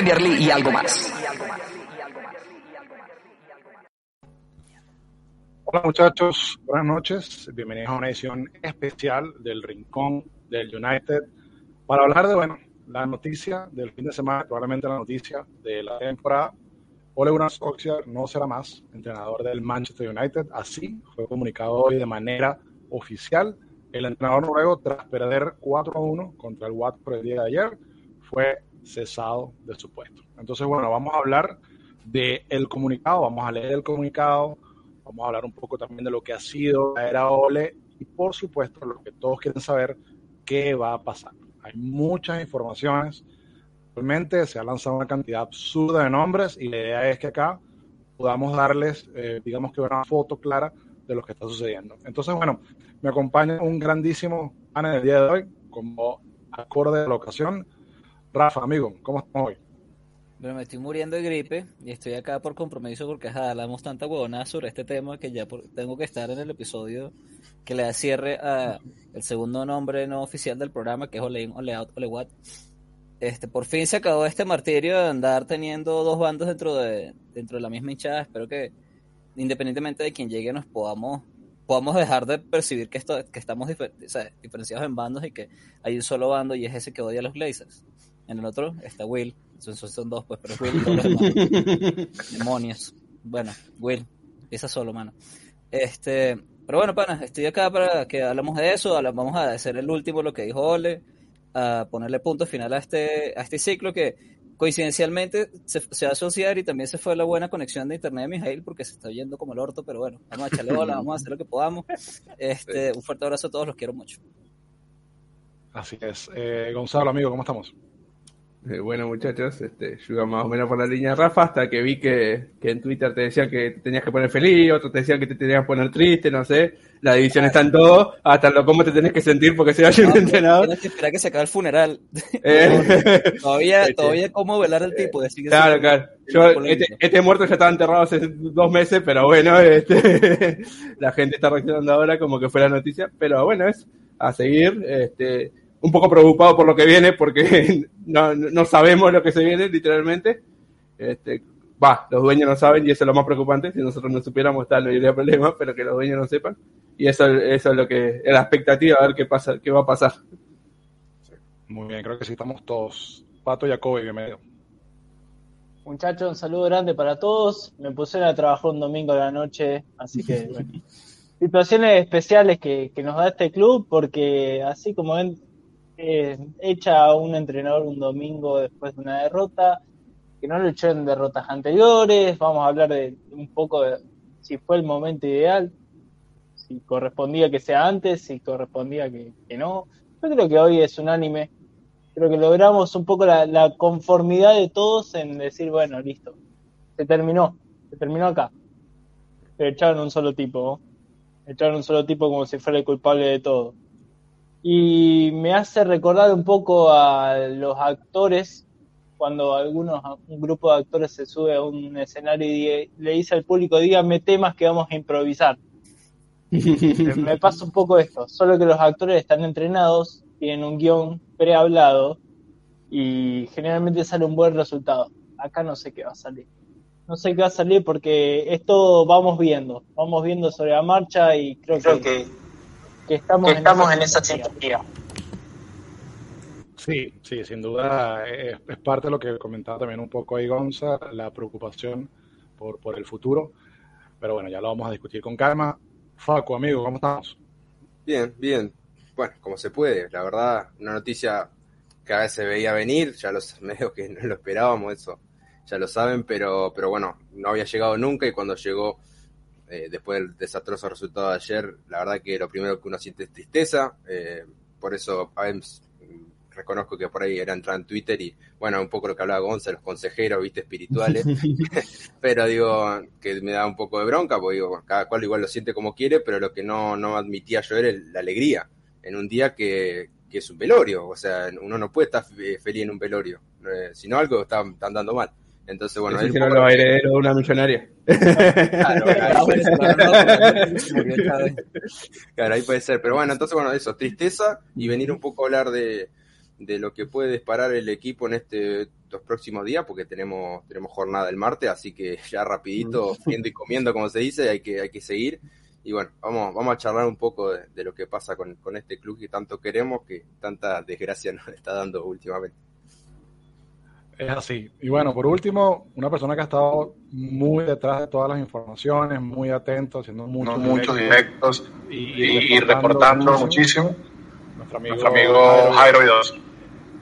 Premier League y algo más. Hola muchachos, buenas noches. Bienvenidos a una edición especial del Rincón del United para hablar de, bueno, la noticia del fin de semana, probablemente la noticia de la temporada. Ole Gunnar Solskjaer no será más entrenador del Manchester United. Así fue comunicado hoy de manera oficial. El entrenador noruego, tras perder 4 a 1 contra el Watford el día de ayer, fue cesado de su puesto. Entonces, bueno, vamos a hablar del comunicado, vamos a leer el comunicado, vamos a hablar un poco también de lo que ha sido la era Ole y, por supuesto, lo que todos quieren saber, qué va a pasar. Hay muchas informaciones. Realmente se ha lanzado una cantidad absurda de nombres y la idea es que acá podamos darles, eh, digamos que una foto clara de lo que está sucediendo. Entonces, bueno, me acompaña un grandísimo panel del día de hoy, como acorde de la ocasión. Rafa, amigo, ¿cómo estamos hoy? Bueno, me estoy muriendo de gripe y estoy acá por compromiso porque ajá, hablamos tanta huevonada sobre este tema que ya por- tengo que estar en el episodio que le da cierre a el segundo nombre no oficial del programa, que es Olein Oleout Olewat. Este, por fin se acabó este martirio de andar teniendo dos bandos dentro de, dentro de la misma hinchada. Espero que, independientemente de quién llegue, nos podamos, podamos dejar de percibir que, esto, que estamos difer- o sea, diferenciados en bandos y que hay un solo bando y es ese que odia a los Blazers. En el otro está Will, son, dos, pues, pero es Will y todos los. Demonios. Bueno, Will, empieza solo, mano. Este, pero bueno, pana, estoy acá para que hablamos de eso. Vamos a hacer el último, lo que dijo Ole, a ponerle punto final a este, a este ciclo que coincidencialmente se, se va a asociar y también se fue la buena conexión de internet de Mijail porque se está yendo como el orto, pero bueno, vamos a echarle bola, vamos a hacer lo que podamos. Este, un fuerte abrazo a todos, los quiero mucho. Así es. Eh, Gonzalo, amigo, ¿cómo estamos? Eh, bueno, muchachos, este, yo iba más o menos por la línea de Rafa hasta que vi que, que en Twitter te decían que te tenías que poner feliz, otros te decían que te tenías que poner triste, no sé. La división está en todo, hasta lo cómo te tenés que sentir porque se vaya un entrenador. Tienes que esperar que se acabe el funeral. Eh, Todavía, Este, todavía cómo velar al tipo. decir que claro, claro. Yo, este, este muerto ya estaba enterrado hace dos meses, pero bueno, este, la gente está reaccionando ahora como que fue la noticia. Pero bueno, es a seguir. Este, un poco preocupado por lo que viene porque no, no sabemos lo que se viene, literalmente. Este, va, los dueños no saben y eso es lo más preocupante. Si nosotros no supiéramos, tal, no habría problema, pero que los dueños no sepan. Y eso, eso es lo que es la expectativa, a ver qué pasa, qué va a pasar. Muy bien, creo que sí estamos todos. Pato Jacobi, bienvenido. Muchachos, un saludo grande para todos. Me pusieron a trabajar un domingo a la noche, así que bueno. Situaciones especiales que, que nos da este club, porque así como ven, eh, echa a un entrenador un domingo después de una derrota, que no lo echó en derrotas anteriores, vamos a hablar de un poco de si fue el momento ideal, si correspondía que sea antes, si correspondía que, que no. Yo creo que hoy es unánime creo que logramos un poco la, conformidad de todos en decir, bueno, listo, se terminó, se terminó acá. Pero echaron un solo tipo, echaron un solo tipo como si fuera el culpable de todo. Y me hace recordar un poco a los actores, cuando algunos, un grupo de actores se sube a un escenario y le dice al público, díganme temas que vamos a improvisar. me pasa un poco esto, solo que los actores están entrenados, tienen un guion prehablado y generalmente sale un buen resultado. Acá no sé qué va a salir. No sé qué va a salir porque esto vamos viendo, vamos viendo sobre la marcha y creo, creo que, que, estamos, que estamos en, esa esa sintonía. Sí, sí, sin duda es, es, parte de lo que comentaba también un poco ahí Gonza, la preocupación por, por el futuro. pero bueno, ya lo vamos a discutir con calma. Facu, amigo, ¿cómo estamos? Bien, bien. Bueno, como se puede, la verdad, una noticia que a veces se veía venir, ya los medios que no lo esperábamos, eso ya lo saben, pero, pero bueno, no había llegado nunca y cuando llegó eh, después del desastroso resultado de ayer, la verdad que lo primero que uno siente es tristeza, eh, por eso a veces reconozco que por ahí era entrar en Twitter y bueno, un poco lo que hablaba Gonza, los consejeros, viste, espirituales, pero digo que me da un poco de bronca, porque digo, cada cual igual lo siente como quiere, pero lo que no, no admitía yo era la alegría en un día que, que es un velorio, o sea, uno no puede estar feliz en un velorio, eh, si no algo está, está andando mal. Entonces, bueno, ahí no heredero de una millonaria. claro, ahí puede ser. Pero bueno, entonces, bueno, eso, tristeza y venir un poco a hablar de, de lo que puede disparar el equipo en este estos próximos días, porque tenemos, tenemos jornada el martes, así que ya rapidito, viendo y comiendo, como se dice, hay que, hay que seguir. Y bueno, vamos, vamos a charlar un poco de, de lo que pasa con, con este club que tanto queremos, que tanta desgracia nos está dando últimamente. Es así. Y bueno, por último, una persona que ha estado muy detrás de todas las informaciones, muy atento, haciendo muchos, muchos directos y, y, reportando, muchísimo. Nuestro amigo, Nuestro amigo Jairo Vidos.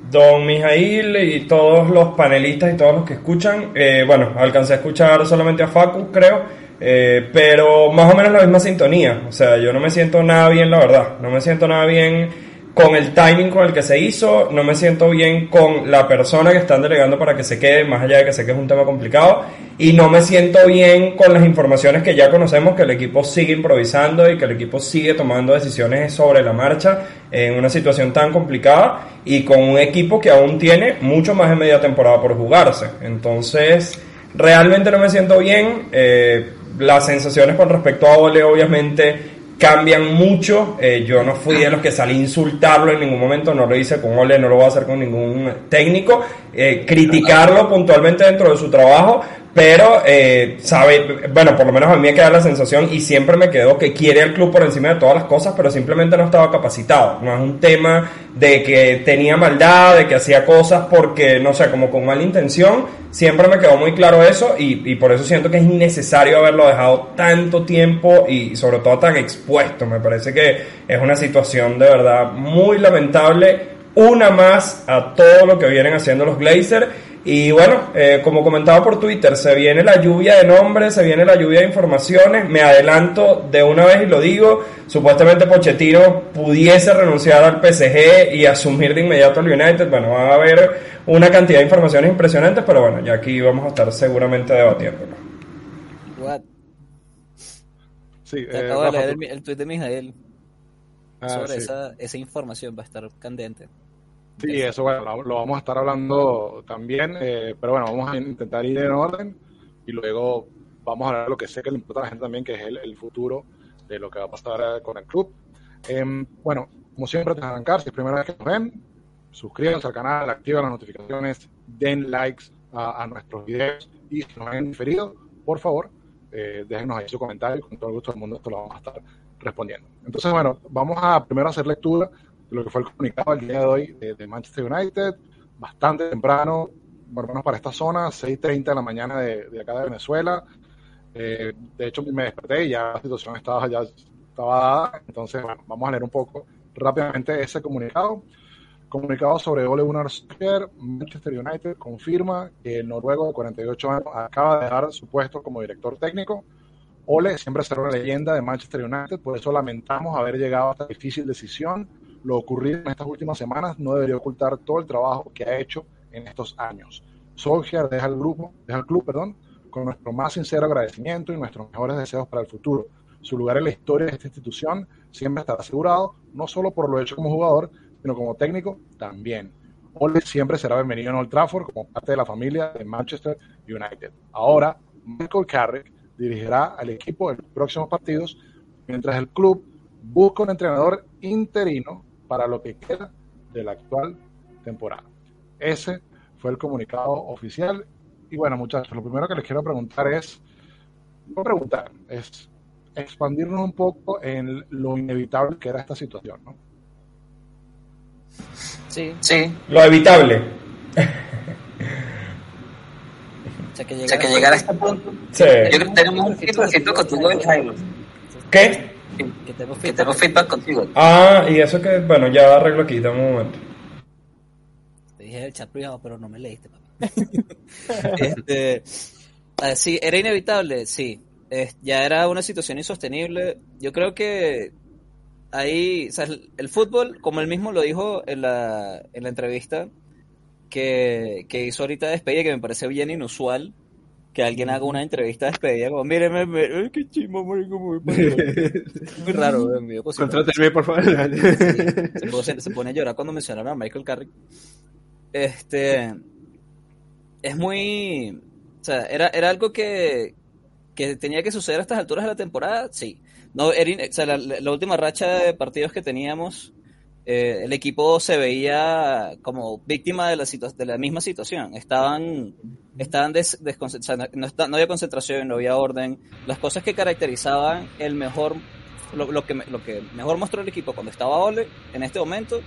Don Mijail y todos los panelistas y todos los que escuchan, eh, bueno, alcancé a escuchar solamente a Facu, creo, eh, pero más o menos la misma sintonía. O sea, yo no me siento nada bien, la verdad. No me siento nada bien con el timing con el que se hizo, no me siento bien con la persona que están delegando para que se quede, más allá de que sé que es un tema complicado, y no me siento bien con las informaciones que ya conocemos, que el equipo sigue improvisando y que el equipo sigue tomando decisiones sobre la marcha en una situación tan complicada y con un equipo que aún tiene mucho más de media temporada por jugarse. Entonces, realmente no me siento bien. Eh, las sensaciones con respecto a Ole, obviamente, cambian mucho. Eh, yo no fui de los que salí a insultarlo en ningún momento, no lo hice con Ole, no lo voy a hacer con ningún técnico. Eh, criticarlo puntualmente dentro de su trabajo, pero eh, sabe, bueno, por lo menos a mí me queda la sensación y siempre me quedó que quiere el club por encima de todas las cosas, pero simplemente no estaba capacitado. No es un tema de que tenía maldad, de que hacía cosas porque, no sé, como con mala intención. Siempre me quedó muy claro eso y, y por eso siento que es innecesario haberlo dejado tanto tiempo y sobre todo tan expuesto. Me parece que es una situación de verdad muy lamentable. Una más a todo lo que vienen haciendo los Glazers y bueno, eh, como comentaba por Twitter, se viene la lluvia de nombres, se viene la lluvia de informaciones. Me adelanto de una vez y lo digo. Supuestamente Pochettino pudiese renunciar al PSG y asumir de inmediato al United. Bueno, va a haber una cantidad de informaciones impresionantes, pero bueno, ya aquí vamos a estar seguramente debatiéndolo. What? Sí, eh, acabo de leer el, el tweet de Mijael ah, sobre esa, esa información, va a estar candente. Sí, eso bueno, lo, vamos a estar hablando también, eh, pero bueno, vamos a intentar ir en orden y luego vamos a hablar de lo que sé que le importa a la gente también, que es el, futuro de lo que va a pasar eh, con el club. Em, bueno, como siempre, antes de arrancar, si es primera vez que nos ven, suscríbanse al canal, activen las notificaciones, den likes a, nuestros videos y si nos han diferido, por favor, eh, déjenos ahí su comentario, con todo el gusto del mundo esto lo vamos a estar respondiendo. Entonces, bueno, vamos a primero hacer lectura lo que fue el comunicado el día de hoy de, Manchester United, bastante temprano, por lo menos para esta zona, 6.30 de la mañana de, acá de Venezuela. Eh, de hecho, me desperté y ya la situación estaba, ya estaba dada. Entonces, bueno, vamos a leer un poco rápidamente ese comunicado. Comunicado sobre Ole Gunnar Solskjaer, Manchester United confirma que el noruego de 48 años acaba de dejar su puesto como director técnico. Ole siempre será una leyenda de Manchester United, por eso lamentamos haber llegado a esta difícil decisión lo ocurrido en estas últimas semanas no debería ocultar todo el trabajo que ha hecho en estos años. Solskjaer deja el grupo, deja el club, perdón, con nuestro más sincero agradecimiento y nuestros mejores deseos para el futuro. Su lugar en la historia de esta institución siempre estará asegurado, no solo por lo hecho como jugador, sino como técnico también. Ole siempre será bienvenido en Old Trafford como parte de la familia de Manchester United. Ahora, Michael Carrick dirigirá al equipo en los próximos partidos, mientras el club busca un entrenador interino para lo que queda de la actual temporada. Ese fue el comunicado oficial. Y bueno, muchachos, lo primero que les quiero preguntar es, no preguntar, es expandirnos un poco en lo inevitable que era esta situación, ¿no? Sí. Sí. Lo evitable. sea, que O sea, que llegara llegar a este punto. Sí. Yo creo que tenemos un feedback contigo de Jairo. ¿Qué? Que tenemos Que tenemos feedback contigo. Ah, y eso que, bueno, ya arreglo aquí, dame un momento. Te dije el chat privado, pero no me leíste, papá. este, sí, era inevitable, sí. Ya era una situación insostenible. Yo creo que ahí, o sea, el, el fútbol, como él mismo lo dijo en la, en la entrevista que, que hizo ahorita de despedida, que me parece bien inusual que alguien haga una entrevista de despedida como, míreme, me- ay, qué chimo, marico, muy, muy raro, me dio cosita. Contrátenme, por favor. se, pone, se pone a llorar cuando mencionaron a Michael Carrick. Este es muy o sea, era, era algo que, que tenía que suceder a estas alturas de la temporada, sí. No, era o sea, la, la última racha de partidos que teníamos, eh, el equipo se veía como víctima de la, de la misma situación. Estaban, estaban des- desconce- o sea, no, está- no había concentración, no había orden. Las cosas que caracterizaban el mejor, lo, lo que, lo que mejor mostró el equipo cuando estaba Ole, en este momento,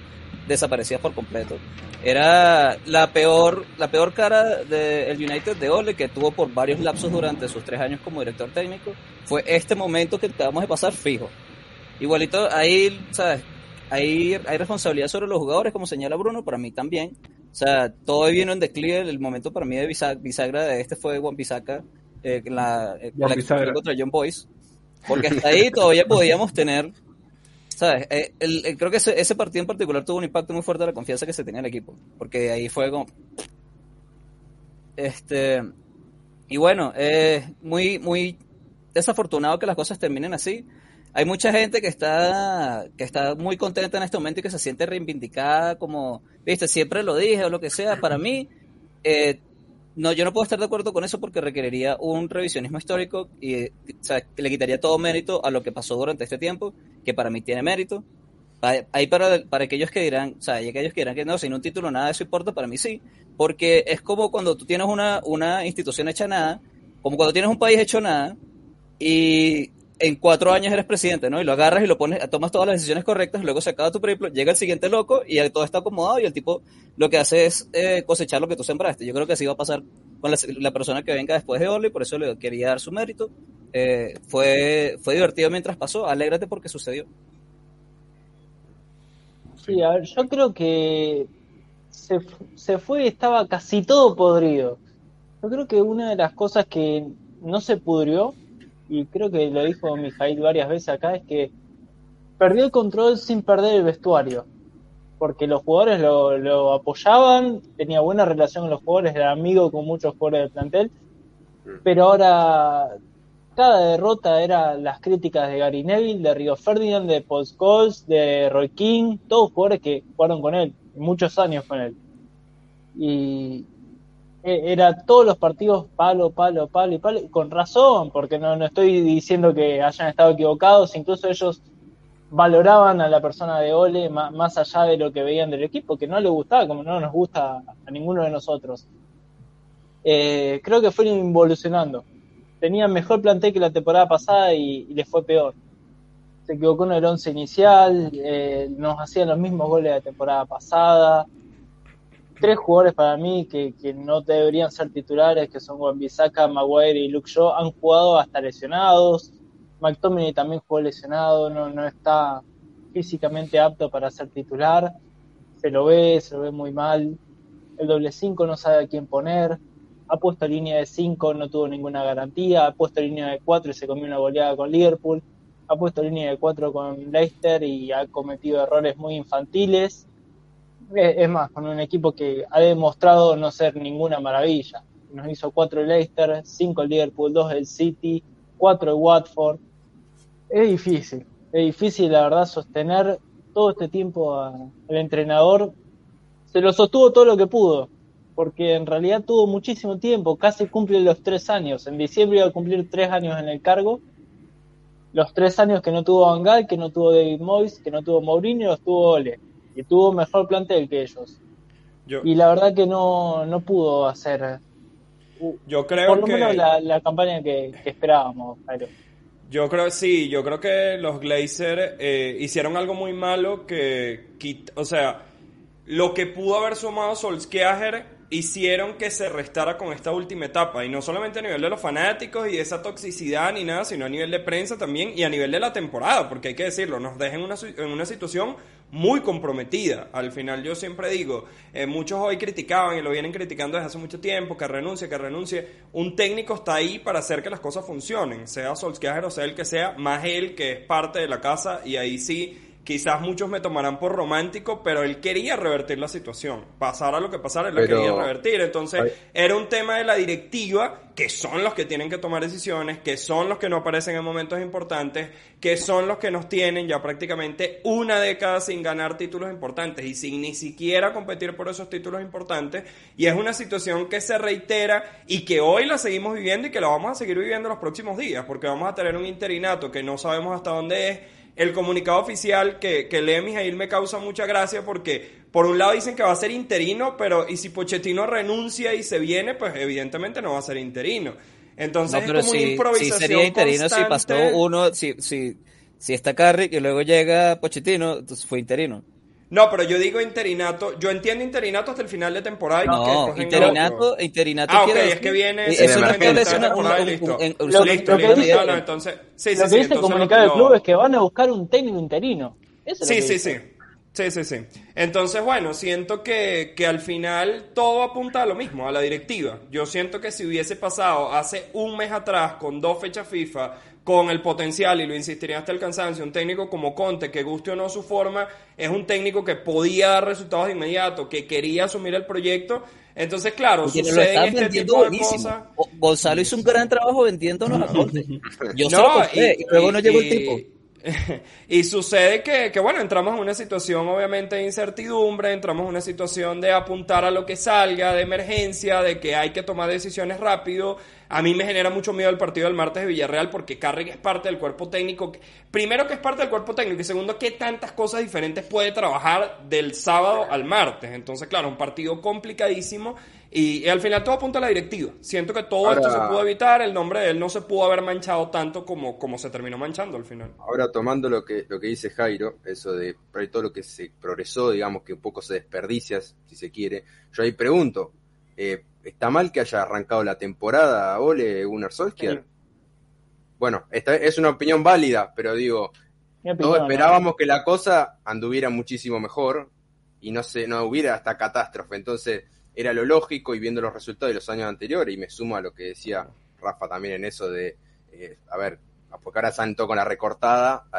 desaparecía por completo. Era la peor, la peor cara del United de Ole que tuvo por varios lapsos durante sus tres años como director técnico. Fue este momento que acabamos de pasar fijo. Igualito, ahí, ¿sabes? Ahí hay responsabilidad sobre los jugadores, como señala Bruno, para mí también. O sea, todo vino en declive. El momento para mí de bisa- bisagra de este fue Juan Pisaca, eh, la, en la Bisagra. contra John Boyce. Porque hasta ahí todavía podíamos tener ¿Sabes? Eh, el- el- creo que ese, ese partido en particular tuvo un impacto muy fuerte de la confianza que se tenía en el equipo. Porque ahí fue como. Este. Y bueno, es muy, muy desafortunado que las cosas terminen así. Hay mucha gente que está, que está muy contenta en este momento y que se siente reivindicada, como, viste, siempre lo dije o lo que sea. Para mí, eh, no, yo no puedo estar de acuerdo con eso porque requeriría un revisionismo histórico y eh, o sea, le quitaría todo mérito a lo que pasó durante este tiempo, que para mí tiene mérito. Ahí para, para aquellos que dirán, o sea, hay aquellos que dirán que no, sin un título nada de eso importa, para mí sí, porque es como cuando tú tienes una, una institución hecha nada, como cuando tienes un país hecho nada, y en cuatro años eres presidente, ¿no? Y lo agarras y lo pones, tomas todas las decisiones correctas, luego se acaba tu periplo, llega el siguiente loco y todo está acomodado y el tipo lo que hace es eh, cosechar lo que tú sembraste. Yo creo que así va a pasar con la, la persona que venga después de Oli, por eso le quería dar su mérito. Eh, fue, fue divertido mientras pasó, alégrate porque sucedió. Sí, a ver, yo creo que se, se fue estaba casi todo podrido. Yo creo que una de las cosas que no se pudrió, y creo que lo dijo Mijail varias veces acá, es que perdió el control sin perder el vestuario. Porque los jugadores lo, lo apoyaban, tenía buena relación con los jugadores, era amigo con muchos jugadores del plantel, pero ahora cada derrota era las críticas de Gary Neville, de Rio Ferdinand, de Paul Scholes, de Roy King, todos jugadores que jugaron con él, muchos años con él. Y era todos los partidos palo, palo, palo y palo, y con razón, porque no, no estoy diciendo que hayan estado equivocados, incluso ellos valoraban a la persona de Ole ma- más allá de lo que veían del equipo, que no le gustaba, como no nos gusta a ninguno de nosotros. Eh, creo que fueron involucionando. Tenían mejor plantel que la temporada pasada y, y les fue peor. Se equivocó en el once inicial, eh, nos hacían los mismos goles de la temporada pasada. Tres jugadores para mí que, que no deberían ser titulares, que son Wan-Bissaka, Maguire y Luke Shaw, han jugado hasta lesionados. McTominay también jugó lesionado, no, no está físicamente apto para ser titular. Se lo ve, se lo ve muy mal. El doble 5 no sabe a quién poner. Ha puesto línea de 5, no tuvo ninguna garantía. Ha puesto línea de 4 y se comió una goleada con Liverpool. Ha puesto línea de 4 con Leicester y ha cometido errores muy infantiles. Eh, Es más, con un equipo que ha demostrado no ser ninguna maravilla. Nos hizo 4 Leicester, 5 Liverpool, 2 el City, 4 el Watford. Es difícil, es difícil la verdad sostener todo este tiempo al entrenador. Se lo sostuvo todo lo que pudo, porque en realidad tuvo muchísimo tiempo, casi cumple los tres años. En diciembre iba a cumplir tres años en el cargo. Los tres años que no tuvo Van Gaal, que no tuvo David Moyes, que no tuvo Mourinho, los tuvo Ole. Y tuvo mejor plantel que ellos. Yo, Y la verdad que no, no pudo hacer yo creo por lo que... menos la, la campaña que, que esperábamos, Jairo. Yo creo, sí, yo creo que los Glazers eh, hicieron algo muy malo que, o sea, lo que pudo haber sumado Solskjaer hicieron que se restara con esta última etapa. Y no solamente a nivel de los fanáticos y esa toxicidad ni nada, sino a nivel de prensa también y a nivel de la temporada, porque hay que decirlo, nos deja en una, en una situación muy comprometida. Al final yo siempre digo, eh, muchos hoy criticaban y lo vienen criticando desde hace mucho tiempo, que renuncie, que renuncie. Un técnico está ahí para hacer que las cosas funcionen, sea Solskjaer o sea el que sea, más él que es parte de la casa y ahí sí Quizás muchos me tomarán por romántico, pero él quería revertir la situación. Pasara lo que pasara, él la Pero- quería revertir. Entonces, Ay. era un tema de la directiva, que son los que tienen que tomar decisiones, que son los que no aparecen en momentos importantes, que son los que nos tienen ya prácticamente una década sin ganar títulos importantes y sin ni siquiera competir por esos títulos importantes. Y es una situación que se reitera y que hoy la seguimos viviendo y que la vamos a seguir viviendo los próximos días, porque vamos a tener un interinato que no sabemos hasta dónde es. El comunicado oficial que, que lee Mijail me causa mucha gracia porque por un lado dicen que va a ser interino, pero y si Pochettino renuncia y se viene, pues evidentemente no va a ser interino. Entonces No, pero es como una improvisación sería interino si pasó constante. uno, si, si, si está Carrick y luego llega Pochettino, entonces fue interino. No, pero yo digo interinato, yo entiendo interinato hasta el final de temporada y No, interinato, otro. interinato Ah, ok, es que viene se eso no quiere decir de una- temporada y un- listo. un- un- Listo, un- Lo- listo, lo que listo. dice- No, no, entonces, sí, sí, lo que sí, dice el entonces comunicado del lo- club es que van a buscar un técnico interino. Eso es lo Sí, que sí, dice. sí. Sí, sí, sí. Entonces, bueno, siento que, que al final todo apunta a lo mismo, a la directiva. Yo siento que si hubiese pasado hace un mes atrás, con dos fechas FIFA, con el potencial, y lo insistiría hasta el cansancio, un técnico como Conte, que guste o no su forma, es un técnico que podía dar resultados de inmediato, que quería asumir el proyecto. Entonces, claro, suceden este vendiendo tipo de buenísimo. cosas. Gonzalo hizo un gran trabajo vendiéndonos a Conte. Yo se No, lo compré y, luego no llegó el y- tipo. Y sucede que, que, bueno, entramos en una situación obviamente de incertidumbre, entramos en una situación de apuntar a lo que salga, de emergencia, de que hay que tomar decisiones rápido. A mí me genera mucho miedo el partido del martes de Villarreal porque Carrick es parte del cuerpo técnico. Primero que es parte del cuerpo técnico y segundo que tantas cosas diferentes puede trabajar del sábado al martes. Entonces, claro, un partido complicadísimo y, y al final todo apunta a la directiva. Siento que todo esto se pudo evitar, el nombre de él no se pudo haber manchado tanto como, como se terminó manchando al final. Ahora tomando lo que, lo que dice Jairo, eso de todo lo que se progresó, digamos que un poco se desperdicia, si se quiere, yo ahí pregunto, eh, ¿está mal que haya arrancado la temporada Ole Gunnar Solskjaer? Bueno, esta es una opinión válida, pero digo, todos opinión, ¿no? esperábamos que la cosa anduviera muchísimo mejor y no se, no hubiera hasta catástrofe. Entonces, era lo lógico y viendo los resultados de los años anteriores, y me sumo a lo que decía Rafa también en eso de, eh, a ver, porque ahora saltó con la recortada a,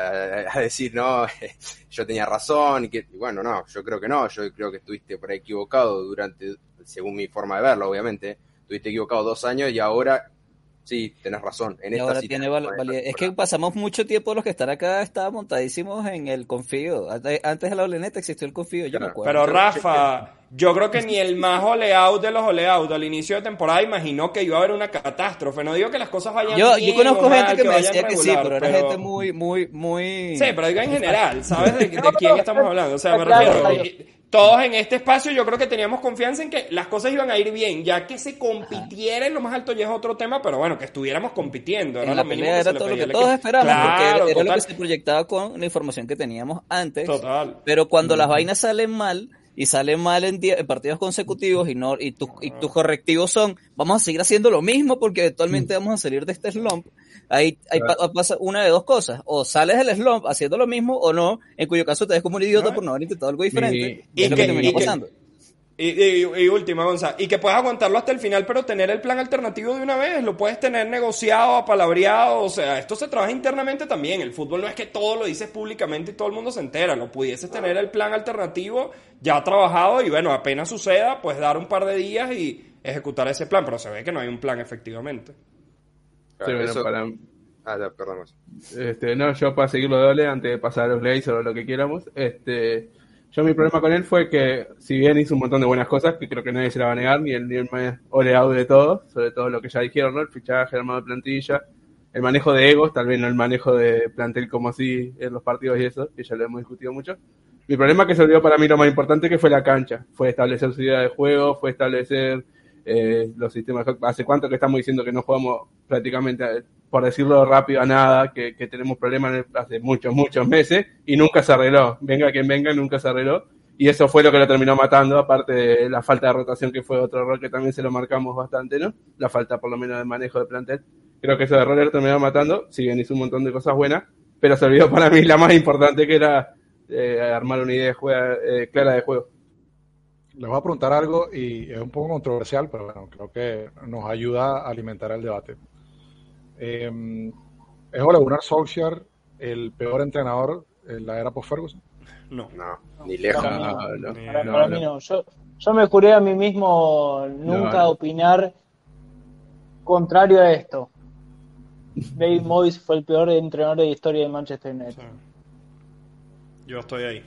a decir, no, yo tenía razón, y que, y bueno, no, yo creo que no, yo creo que estuviste por ahí equivocado durante, según mi forma de verlo, obviamente, estuviste equivocado dos años y ahora sí, tenés razón. En Y esta ahora sí tiene val- validez. Es que pasamos mucho tiempo los que están acá, estaban montadísimos en el confío. Antes antes de la Oleneta existió el confío, yo me acuerdo. Pero Rafa, yo creo que ni el más oleado de los oleados al inicio de temporada imaginó que iba a haber una catástrofe. No digo que las cosas vayan yo, bien yo conozco mal, gente que, me vayan decía que sí, pero era gente muy, muy, muy... Sí, pero digo en general, ¿sabes de, de quién estamos hablando? O sea, me Claro, refiero, claro. y- todos en este espacio yo creo que teníamos confianza en que las cosas iban a ir bien, ya que se compitiera en lo más alto ya es otro tema, pero bueno, que estuviéramos compitiendo, era en la lo mínimo pelea que era todo lo que todos equipo. esperamos, porque Claro, era, era lo que se proyectaba con la información que teníamos antes. Total. Pero cuando las vainas salen mal, y salen mal en, en partidos consecutivos, y no y, tu- y tus correctivos son, vamos a seguir haciendo lo mismo porque eventualmente vamos a salir de este slump, ahí, ahí pa- pasa una de dos cosas, o sales del slump haciendo lo mismo o no, en cuyo caso te ves como un idiota No. por no haber intentado algo diferente, Y- y es lo y que que- terminó que- pasando. Y, y, y última, Gonza, y que puedes aguantarlo hasta el final, pero tener el plan alternativo de una vez, lo puedes tener negociado, apalabreado, o sea, esto se trabaja internamente también, el fútbol no es que todo lo dices públicamente y todo el mundo se entera, lo pudieses tener el plan alternativo ya trabajado y bueno, apenas suceda, pues dar un par de días y ejecutar ese plan, pero se ve que no hay un plan efectivamente. Claro, Sí, bueno, eso- para- Ah, ya, perdón. Este, no, yo para seguirlo de Ole, antes de pasar a los Glazers o lo que quieramos, este, yo mi problema con él fue que, si bien hizo un montón de buenas cosas, que creo que nadie se la va a negar, ni el, ni el más oleado de todo, sobre todo lo que ya dijeron, ¿no? El fichaje, el armado de plantilla, el manejo de egos, tal vez no el manejo de plantel como así en los partidos y eso, que ya lo hemos discutido mucho. Mi problema que se olvidó para mí lo más importante que fue la cancha, fue establecer su idea de juego, fue establecer eh, los sistemas. ¿Hace cuánto que estamos diciendo que no jugamos prácticamente, por decirlo rápido, a nada, que, que tenemos problemas hace muchos, muchos meses y nunca se arregló? Venga quien venga, nunca se arregló. y eso fue lo que lo terminó matando, aparte de la falta de rotación, que fue otro error que también se lo marcamos bastante, ¿no? La falta por lo menos de manejo de plantel. Creo que esos errores lo terminó matando, si bien hizo un montón de cosas buenas, pero se olvidó para mí la más importante que era eh, armar una idea eh, clara de juego. Les voy a preguntar algo y es un poco controversial, pero bueno, creo que nos ayuda a alimentar el debate. Eh, ¿Es Ole Gunnar Solskjaer el peor entrenador en la era post-Ferguson? No. No, ni lejos. Para mí no. No, no. Para, no, para no. mí no. Yo, yo me juré a mí mismo nunca No, no. opinar contrario a esto. David Moyes fue el peor entrenador de la historia de Manchester United. Sí. Yo estoy ahí.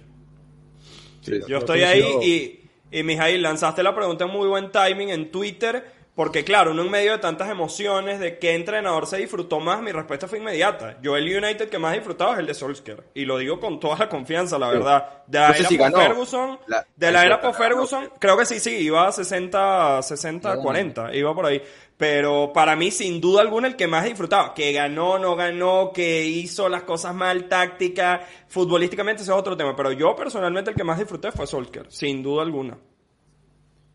Sí, Yo estoy ahí y, y Mijail, lanzaste la pregunta en muy buen timing en Twitter, porque claro, uno en medio de tantas emociones de qué entrenador se disfrutó más, mi respuesta fue inmediata. Yo el United que más he disfrado es el de Solskjaer, y lo digo con toda la confianza, la verdad. De la No sé era si ganó. Ferguson, La- de la era post Ferguson, creo que sí, sí, iba a 60, 60, 40, iba por ahí. Pero para mí, sin duda alguna, el que más he disfrutado, que ganó, no ganó, que hizo las cosas mal, táctica, futbolísticamente, ese es otro tema. Pero yo personalmente el que más disfruté fue Solskjaer, sin duda alguna.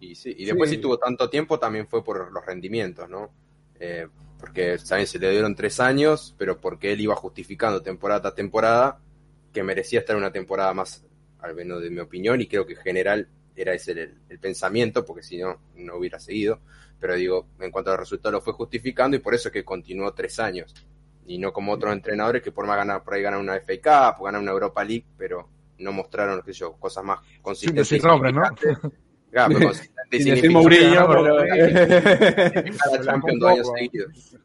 Y, sí, y después Sí. si tuvo tanto tiempo también fue por los rendimientos, ¿no? Eh, porque también se le dieron tres años, pero porque él iba justificando temporada tras temporada que merecía estar una temporada más, al menos de mi opinión, y creo que en general era ese el, el pensamiento, porque si no, no hubiera seguido. Pero digo, en cuanto a los resultados lo fue justificando y por eso es que continuó tres años. Y no como otros entrenadores que por más ganar, por ahí ganan una FA Cup ganan una Europa League, pero no mostraron, qué sé yo, cosas más consistentes. decir y nombres, ¿no? Claro, pero Sin decir. Mourinho, pero... Cada Champions dos años seguidos.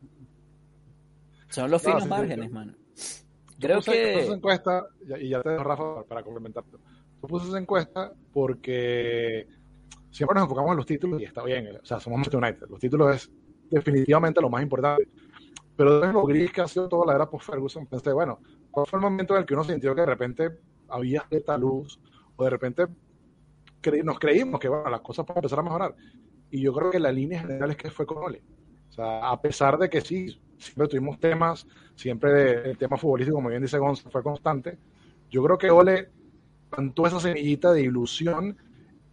Son los No, finos márgenes, mano. Creo puse- tú puse que... encuesta, y ya te dejo, Rafa, para complementarte. Tú puse esa encuesta porque siempre nos enfocamos en los títulos y está bien. O sea, somos Manchester United. Los títulos es definitivamente lo más importante. Pero en lo gris que ha sido toda la era post-Ferguson, pensé, bueno, ¿cuál fue el momento en el que uno sintió que de repente había cierta luz o de repente nos creímos que bueno, las cosas pueden empezar a mejorar? Y yo creo que la línea general es que fue con Ole. O sea, a pesar de que sí, siempre tuvimos temas, siempre el tema futbolístico, como bien dice Gonzalo, fue constante. Yo creo que Ole plantó esa semillita de ilusión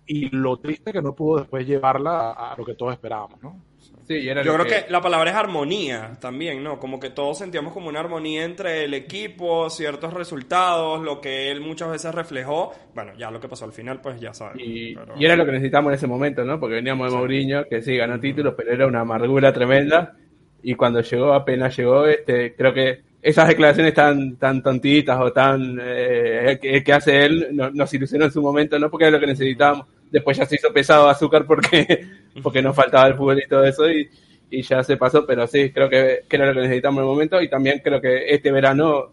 y lo triste que no pudo después llevarla a, a lo que todos esperábamos, ¿no? Sí, y era Yo creo que la palabra es armonía también, ¿no? Como que todos sentíamos como una armonía entre el equipo, ciertos resultados, lo que él muchas veces reflejó. Bueno, ya lo que pasó al final, pues ya saben. Y, Pero- y era lo que necesitábamos en ese momento, ¿no? Porque veníamos de Mourinho, que sí ganó títulos, pero era una amargura tremenda. Y cuando llegó, apenas llegó, este, creo que esas declaraciones tan, tan tontitas o tan eh, que, que hace él no- nos ilusionó en su momento, ¿no? Porque era lo que necesitábamos. Después ya se hizo pesado azúcar porque, porque nos faltaba el fútbol y todo eso y, y ya se pasó, pero sí, creo que, que era lo que necesitamos en el momento y también creo que este verano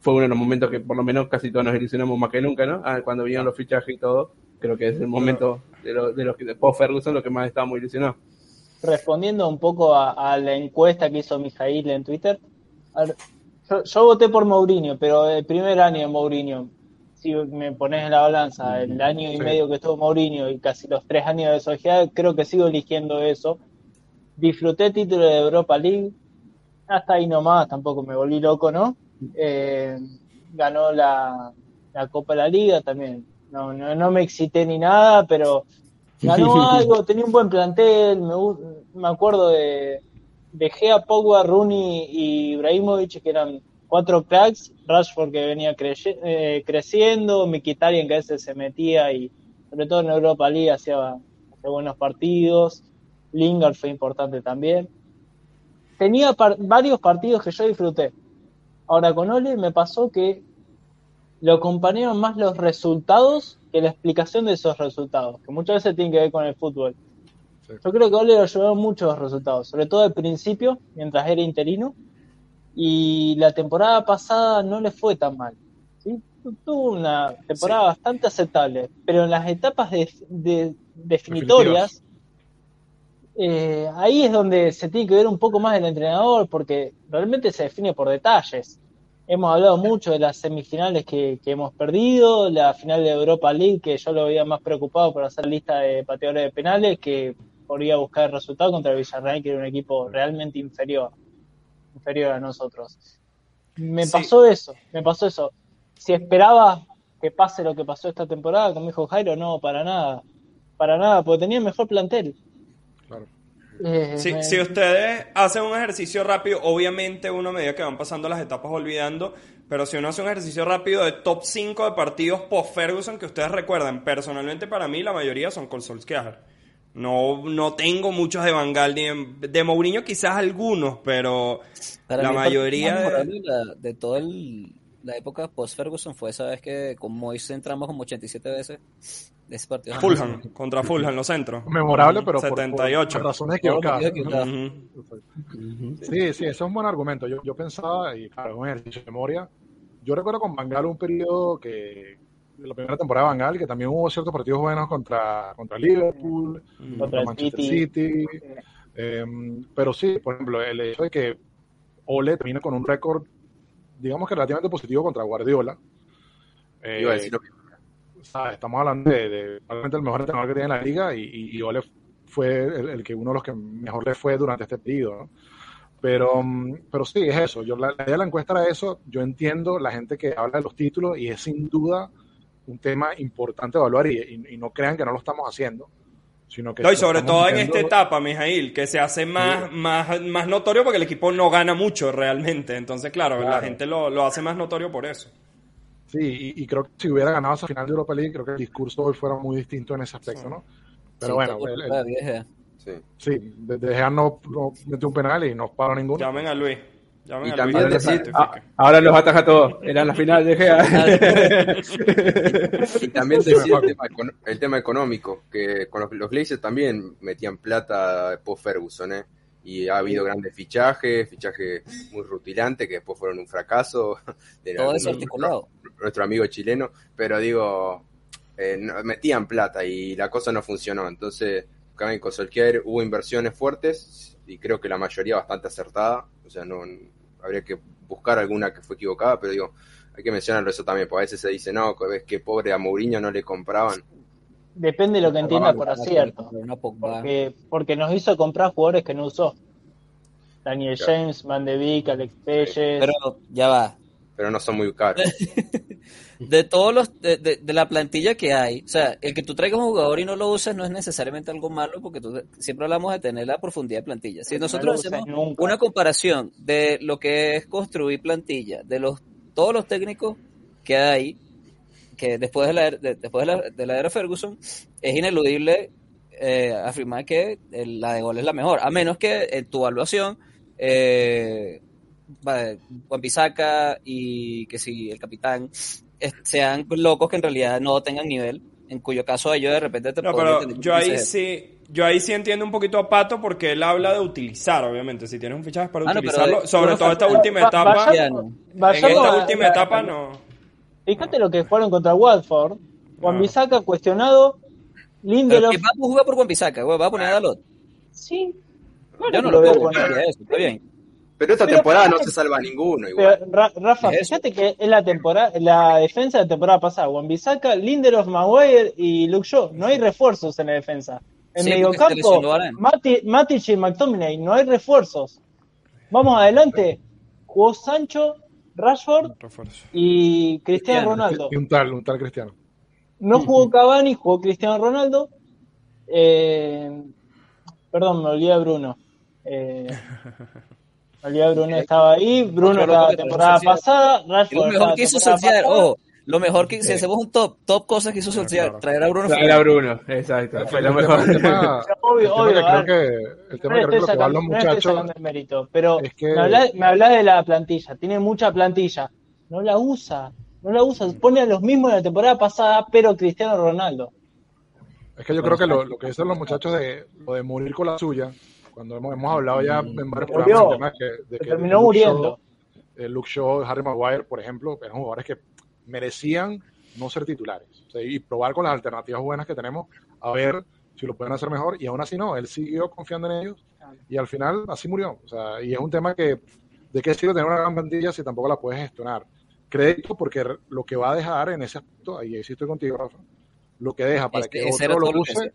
fue uno de los momentos que por lo menos casi todos nos ilusionamos más que nunca, ¿no? Ah, Cuando vinieron los fichajes y todo, creo que es el momento de, lo- de los que de post Ferguson lo que más estábamos ilusionados. respondiendo un poco a, a la encuesta que hizo Mijail en Twitter, a ver, yo, yo voté por Mourinho, pero el primer año de Mourinho, si me pones en la balanza, el año y Sí. medio que estuvo Mourinho y casi los tres años de Solskjaer, creo que sigo eligiendo eso. Disfruté título de Europa League, hasta ahí nomás, tampoco me volví loco, ¿no? Eh, ganó la, la Copa de la Liga también. No, no, no me excité ni nada, pero ganó algo, tenía un buen plantel, me, me acuerdo de, de Gea, Pogba, Rooney y Ibrahimovic, que eran cuatro cracks, Rashford que venía creye- eh, creciendo, Mkhitaryan que a veces se metía y sobre todo en Europa League hacía, hacía buenos partidos, Lingard fue importante también. Tenía par- varios partidos que yo disfruté. Ahora con Ole me pasó que lo acompañaron más los resultados que la explicación de esos resultados, que muchas veces tienen que ver con el fútbol. Sí. Yo creo que Ole lo llevó muchos resultados, sobre todo al principio, mientras era interino, y la temporada pasada no le fue tan mal. ¿sí? Tu- Tuvo una temporada bastante aceptable, pero en las etapas de, de- definitorias, eh, ahí es donde se tiene que ver un poco más el entrenador, porque realmente se define por detalles. Hemos hablado mucho de las semifinales que, que hemos perdido, la final de Europa League, que yo lo veía más preocupado por hacer lista de pateadores de penales que por ir a buscar el resultado contra el Villarreal, que era un equipo realmente inferior, inferior a nosotros. Me Sí. pasó eso, me pasó eso. Si esperaba que pase lo que pasó esta temporada, como dijo Jairo, no, para nada. Para nada, porque tenía mejor plantel. Claro. Eh, Si, me- si ustedes hacen un ejercicio rápido, obviamente uno a medida que van pasando las etapas olvidando, pero si uno hace un ejercicio rápido de top 5 de partidos post-Ferguson que ustedes recuerdan, personalmente para mí la mayoría son con Solskjaer. No, no tengo muchos de Van Gaal ni de, de Mourinho quizás algunos, pero Para la mayoría de- de, la- de toda el- la época post-Ferguson fue esa vez que con Moise entramos como 87 veces de ese partido. Fulham, contra Fulham, los centros. Memorable, pero por- por, 78. por razones equivocadas. Sí, sí, eso es un buen argumento. Yo, yo pensaba, y claro, es un ejercicio de memoria. Yo recuerdo con Bangal un periodo que, de la primera temporada de Bangal, que también hubo ciertos partidos buenos contra, contra Liverpool, Contra contra Manchester City. City. Eh, pero sí, por ejemplo, el hecho de que Ole termina con un récord, digamos que relativamente positivo contra Guardiola. Eh, Iba a decir lo mismo. o sea, estamos hablando de, de probablemente el mejor entrenador que tiene la liga y, y- y Ole fue el, el que uno de los que mejor le fue durante este periodo. ¿no? Pero, mm, pero sí, es eso. Yo, la, la idea de la encuesta era eso. Yo entiendo la gente que habla de los títulos y es sin duda un tema importante de evaluar y, y- y no crean que no lo estamos haciendo, sino que No, y sobre todo en esta etapa, Mijail, que se hace más, más, más notorio porque el equipo no gana mucho realmente. Entonces, claro, la Claro. gente lo, lo hace más notorio por eso. Sí, y, y creo que si hubiera ganado esa final de Europa League, creo que el discurso hoy fuera muy distinto en ese aspecto, ¿no? Pero Sí, bueno, el- el- la vieja. Sí. sí, de, de Gea no, no metió un penal y no paró ninguno. Llamen a Luis. Llamen Y también decir- Ah, ahora los ataja todos. Era la final de Gea. Y también decir el tema, el tema económico, que con los, los Glazers también metían plata post Ferguson, ¿eh? Y ha habido grandes fichajes, fichajes muy rutilantes que después fueron un fracaso. de Todo algunos- desarticulado. nuestro amigo chileno, pero digo, eh, metían plata y la cosa no funcionó. Entonces, también con Solskjaer hubo inversiones fuertes y creo que la mayoría bastante acertada. O sea, no habría que buscar alguna que fue equivocada, pero digo, hay que mencionarlo eso también, porque a veces se dice, no, que ves que pobre a Mourinho no le compraban. Depende de lo que entienda por acierto. Porque, porque nos hizo comprar jugadores que no usó. Daniel Claro. James, Van de Beek, Alex Telles. Pero ya va. Pero no son muy caros. De todos los, de, de- de la plantilla que hay, o sea, el que tú traigas un jugador y no lo uses no es necesariamente algo malo porque tú, siempre hablamos de tener la profundidad de plantilla. Si No nosotros uses hacemos una comparación de lo que es construir plantilla, de los todos los técnicos que hay, que después de la, de- después de la, de la era Ferguson, es ineludible eh, afirmar que el- la de gol es la mejor, a menos que en tu evaluación eh, Juan Bisaca y que si el capitán sean locos que en realidad no tengan nivel, en cuyo caso ellos de repente te No, pero yo ahí sí, yo ahí sí entiendo un poquito a Pato porque él habla de utilizar, obviamente. Si tienes un fichaje para Ah, no, utilizarlo, de- sobre todo esta última etapa, en esta última etapa no. Fíjate lo que jugaron contra Watford. Juan No. Bisaca cuestionado. Pero Lindelof. que va a jugar por Juan Bisaca, güey, va a poner a Dalot. Sí. Yo no lo lo veo veo poner. eso, está bien. Pero esta Pero- temporada no se salva ninguno igual. Pero, Ra- Rafa, Es eso. fíjate que es la temporada, la defensa de la temporada pasada, Juan Bisaca, Lindelof, Maguire y Luke Shaw. No hay refuerzos en la defensa. En Sí, medio porque se lesionó campo, Varane. Mati- Matic y McTominay, no hay refuerzos. Vamos adelante. Jugó Sancho, Rashford Refuerzo. y Cristiano Cristiano. Ronaldo. Y un tal, un tal cristiano. No jugó Cavani, jugó Cristiano Ronaldo. Eh, perdón, me olvidé de Bruno. Eh, de Bruno, estaba ahí. Bruno loco la temporada pasada. Y lo Rashford mejor estaba que hizo Solskjaer, ojo, lo mejor que si hacemos un top, top cosas que hizo Solskjaer, traer a Bruno Era Bruno, exacto. Fue lo El mejor. el tema- Obvio, el tema obvio, que a creo que- el tema que creo que sacando, los muchachos el mérito, pero es que- me, hablas, me hablas de la plantilla, tiene mucha plantilla, no la usa, no la usa, pone a los mismos de la temporada pasada, pero Cristiano Ronaldo. Es que yo creo que lo, lo que dicen los muchachos de lo de morir con la suya, cuando hemos, hemos hablado ya en varios programas que, de que terminó Luke muriendo. Shaw, eh, Luke Shaw, Harry Maguire, por ejemplo, eran jugadores que merecían no ser titulares O sea, y probar con las alternativas buenas que tenemos a ver si lo pueden hacer mejor y aún así no, él siguió confiando en ellos y al final así murió. O sea, y es un tema que de qué sirve tener una gran plantilla si tampoco la puedes gestionar. Crédito porque lo que va a dejar en ese aspecto, ahí sí estoy contigo, Rafa, lo que deja para Ese- que otro lo lo que use.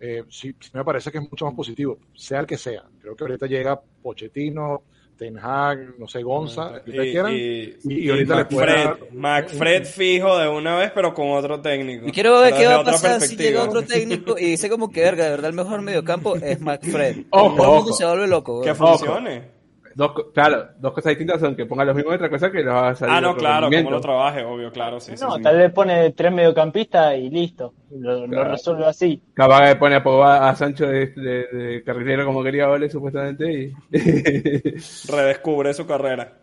Eh, sí, sí me parece que es mucho más positivo, sea el que sea. Creo que ahorita llega Pochettino, Ten Hag, no sé, Gonza, que Y, ustedes quieran. y- Y, y ahorita McFred, dar- McFred fijo de una vez, pero con otro técnico. Y quiero ver qué va a otra pasar si perspectiva. llega otro técnico y dice como que verga, de verdad el mejor mediocampo es McFred. Ojo, ojo. se vuelve loco. Que funcione. Dos, claro, dos cosas distintas son que ponga los mismos y otra cosa que lo va a salir Ah, no, claro, como lo trabaje, obvio, claro, sí, No, sí. tal vez pone tres mediocampistas y listo. Lo, resuelve así. Capaz que pone a Pogba a Sancho de, de- de carrilero como quería Ole supuestamente y Redescubre su carrera.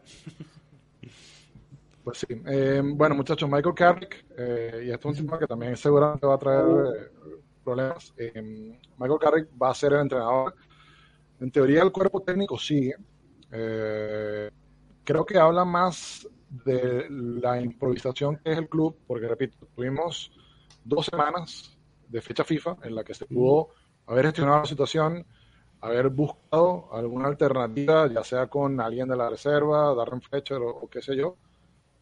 Pues sí. Eh, bueno, muchachos, Michael Carrick, eh, y esto es un tema que también seguramente va a traer eh, problemas. Eh, Michael Carrick va a ser el entrenador. En teoría, el cuerpo técnico sigue. Eh, creo que habla más de la improvisación que es el club, porque repito, tuvimos dos semanas de fecha FIFA en la que se pudo haber gestionado la situación, haber buscado alguna alternativa, ya sea con alguien de la reserva, Darren Fletcher o, o qué sé yo,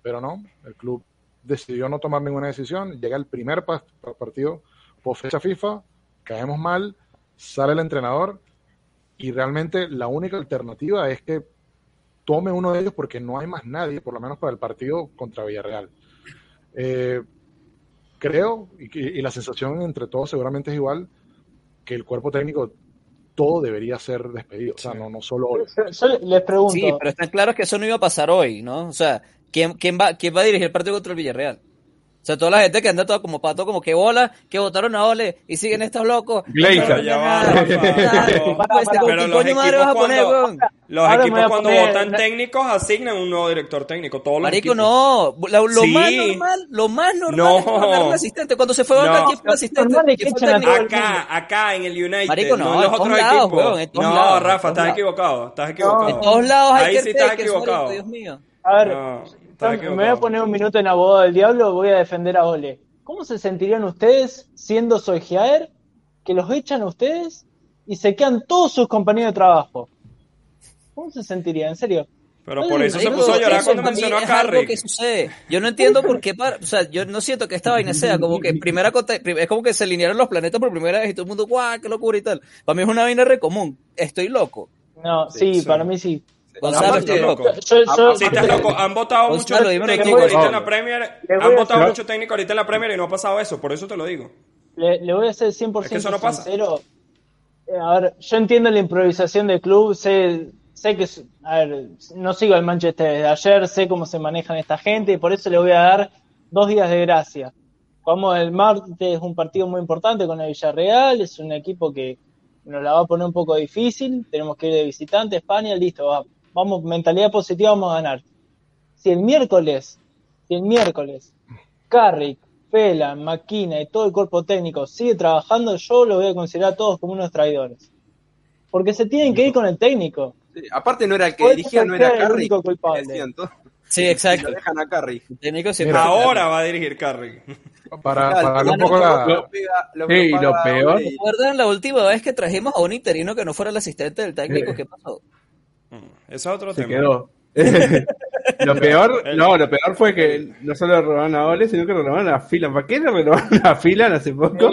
pero no, el club decidió no tomar ninguna decisión, llega el primer pa- pa- partido por fecha FIFA, caemos mal, sale el entrenador y realmente la única alternativa es que tome uno de ellos porque no hay más nadie, por lo menos para el partido contra Villarreal. Eh, creo, y, que- y la sensación entre todos seguramente es igual, que el cuerpo técnico todo debería ser despedido, o sea, no, no solo yo les pregunto, Sí, pero está claro que eso no iba a pasar hoy, ¿no? O sea, ¿quién, quién, va, quién va a dirigir el partido contra el Villarreal? O sea, toda la gente que anda toda como pato, como que bola, que votaron a Ole y siguen estos locos. No, no, Ya no, va, no, no, pero- no, ¿con qué los equipos cuando-? Los equipos votan técnicos asignan un nuevo director técnico. Todos los Marico, equipos. no. Lo, lo Sí. más normal, lo más normal No. es poner un asistente. Cuando se fue No. Boca, ¿quién fue el asistente? Normal es que ¿Quién fue echen a el todo técnico? el Acá, acá en el United, Marico, no, no, en los otros lados, equipos. weón, en todos no, lados, Rafa, estás equivocado, estás equivocado. En todos lados hay Ahí que sí estás que equivocado. Dios mío. a ver, No, me voy a poner un minuto en abogado del diablo, voy a defender a Ole. ¿Cómo se sentirían ustedes siendo Solskjaer, que los echan a ustedes y se quedan todos sus compañeros de trabajo? ¿Cómo se sentirían? En serio. Pero por eso se puso a llorar eso cuando mencionó a es algo Carrick. que sucede. Yo no entiendo por qué, para- o sea, yo no siento que esta vaina sea como que primera es como que se alinearon los planetas por primera vez y todo el mundo, guau, qué locura y tal. Para mí es una vaina re común. Estoy loco. No, sí, sí. para mí sí. Gonzalo, loco. Yo, yo- Sí, estás loco. Han votado muchos técnicos ahorita en la Premier. Han votado hacer- muchos técnicos ahorita en la Premier y no ha pasado eso. Por eso te lo digo. Le, le voy a ser 100% Es que eso no pasa. sincero. Eh, A ver, yo entiendo la improvisación del club, sé, sé que, es- a ver, no sigo al Manchester desde ayer, sé cómo se manejan esta gente y por eso le voy a dar dos días de gracia. Como el martes es un partido muy importante con el Villarreal, es un equipo que nos la va a poner un poco difícil, tenemos que ir de visitante a España, listo, va- vamos, mentalidad positiva, vamos a ganar. Si el miércoles, si el miércoles, Carrick, Pela, Maquina y todo el cuerpo técnico sigue trabajando, yo lo voy a considerar a todos como unos traidores. Porque se tienen que ir con el técnico. Sí, aparte no era el que dirigía, no era el Carrick. Sí, Y exacto. lo dejan a Carrick. El técnico siempre- Mira, Ahora va a dirigir Carrick. Para, para darle un bueno, poco la... Lo pega- lo Sí, y lo peor- y- ¿Recuerdan la última vez que trajimos a un interino que no fuera el asistente del técnico? ¿Qué pasó? Eso es otro se tema. quedó. lo peor, no, lo peor fue que no solo le robaron a Ole, sino que le robaron a Filan. ¿Para qué le renovaron a Filan hace poco?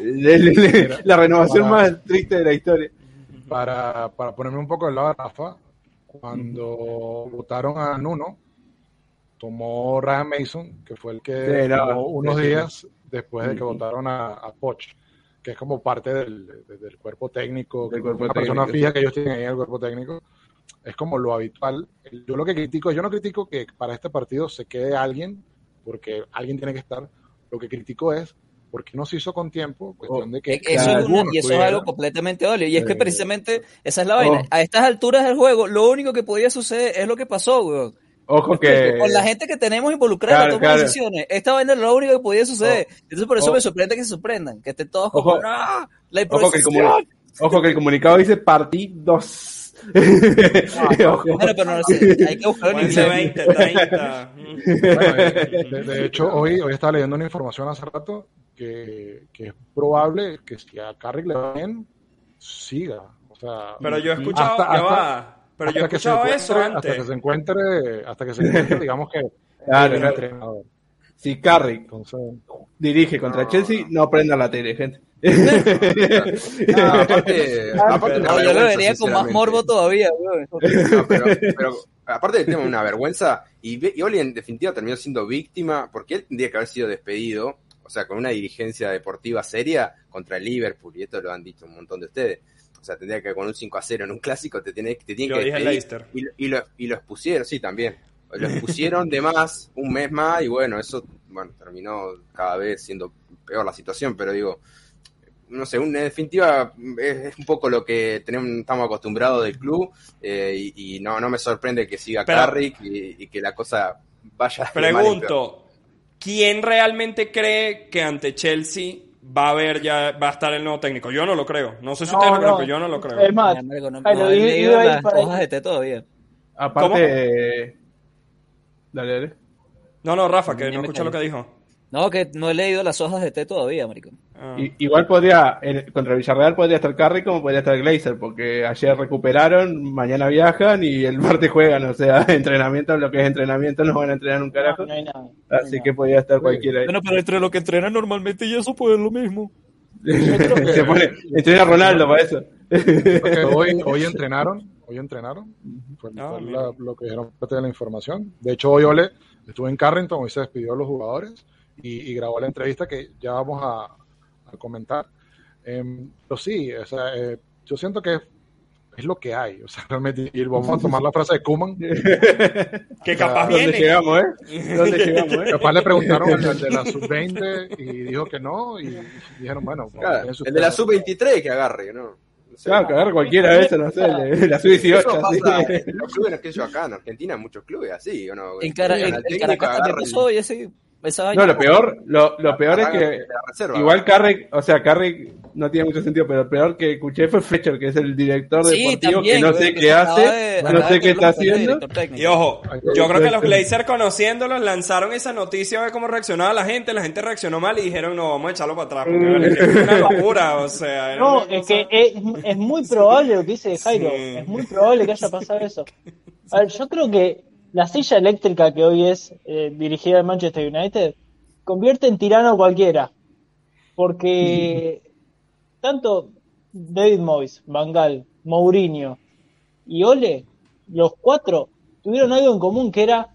Le- le- le- la renovación Para- más triste de la historia. para, para ponerme un poco del lado de Rafa, cuando votaron a Nuno, tomó Ryan Mason, que fue el que Sí, no, tomó unos sí, días después de que votaron a, a Poch, que es como parte del, de- del cuerpo técnico, Del que cuerpo una persona fija que ellos tienen ahí en el cuerpo técnico. Es como lo habitual. Yo lo que critico, yo no critico que para este partido se quede alguien, porque alguien tiene que estar. Lo que critico es porque no se hizo con tiempo, cuestión de que Eh, Eso es una- y eso es algo completamente obvio. Y es que precisamente esa es la vaina. oh. A estas alturas del juego, lo único que podía suceder es lo que pasó, weón. Ojo que. Con la gente que tenemos involucrada en la Claro, toma de claro. decisiones, esta vaina es lo único que podía suceder. Entonces por eso Oh. me sorprende que se sorprendan, que estén todos como, Ojo. "No, la Ojo que, el improvisación". comuni- ojo que el comunicado dice partidos. Pero no sé, hay que inglés. 20, 30. Bueno, de, hecho, hoy, hoy estaba leyendo una información hace rato que, que es probable que si a Carrick le va bien, siga. O sea, Pero yo he escuchado, hasta- ya hasta- va. Pero yo he hasta que se escuchado eso encuentre- Hasta que antes. se encuentre, hasta que se encuentre, digamos que Claro, el entrenador. Si Carrick Entonces, dirige contra Chelsea, no prendan la tele, gente. No, aparte, No, yo lo vería con más morbo todavía, pero, pero aparte del tema, una vergüenza. Y, Oli, en definitiva, terminó siendo víctima porque él tendría que haber sido despedido, o sea, con una dirigencia deportiva seria contra el Liverpool. Y esto lo han dicho un montón de ustedes. O sea, tendría que con un 5 a 0 en un clásico te, tenés, te tienen que despedir. Y, y, lo, y lo expusieron, sí, también. Lo expusieron de más, un mes más, y bueno, eso bueno terminó cada vez siendo peor la situación, pero digo, no sé, un- en definitiva es, es un poco lo que tenemos, estamos acostumbrados del club eh, y, y no, no me sorprende que siga Pero- Carrick y, y que la cosa vaya peor. Pregunto, ¿quién realmente cree que ante Chelsea va a haber ya, va a estar el nuevo técnico? Yo no lo creo. No sé si No, ustedes lo creen, no. pero yo no lo creo. Es más, no, no a de té todavía. Aparte, dale, dale. No, no, Rafa, que no escucha lo que dijo. No, que no he leído las hojas de té todavía, marico. Ah. I- igual podría, contra Villarreal podría estar Carrick como podría estar Glazer, porque ayer recuperaron, mañana viajan y el martes juegan, o sea, entrenamiento, lo que es entrenamiento, no van a entrenar un no, carajo. no hay nada. no hay Así nada. que podría estar cualquiera ahí. Bueno, pero entre lo que entrenan normalmente y eso, pues es lo mismo. Se pone, entrena Ronaldo para eso. porque hoy, hoy entrenaron, hoy entrenaron, fue, Ah, fue la- lo que dijeron parte de la información. De hecho, hoy Ole estuvo en Carrington, hoy se despidió de los jugadores y, y grabó la entrevista que ya vamos a, a comentar. Em, pero sí, o sea, eh, yo siento que es lo que hay, o sea, realmente, y vamos a tomar la frase de Kuman, Que capaz ¿Dónde viene. llegamos, eh? ¿Dónde llegamos, eh? capaz le preguntaron al de la sub-20 y dijo que no, y dijeron, bueno, Claro, el de la usted. sub-23 que agarre, ¿no? No sé. Claro, que agarre cualquiera de eso, no sé, le- la sub Eso 18, pasa en los clubes que yo acá en Argentina, en muchos clubes así, ¿o no? En, Cara- en, en Caracas también pasó y ese, esa No, lo peor, lo, lo peor es que de reserva. igual Carrick, o sea, Carrick no tiene mucho sentido, pero el peor que escuché fue Fletcher, que es el director Sí, deportivo, también, que no sé que qué hace, de- no sé de qué está de haciendo. Y ojo, yo creo que los Glazers conociéndolos lanzaron esa noticia a ver cómo reaccionaba la gente, la gente reaccionó mal y dijeron, no, vamos a echarlo para atrás, porque es una locura, o sea. No, es cosa- que es, es muy probable lo que dice Jairo. Sí. Es muy probable que haya pasado eso. A ver, yo creo que la silla eléctrica que hoy es eh, dirigida al Manchester United convierte en tirano a cualquiera. Porque tanto David Moyes, Van Gaal, Mourinho y Ole, los cuatro tuvieron algo en común que era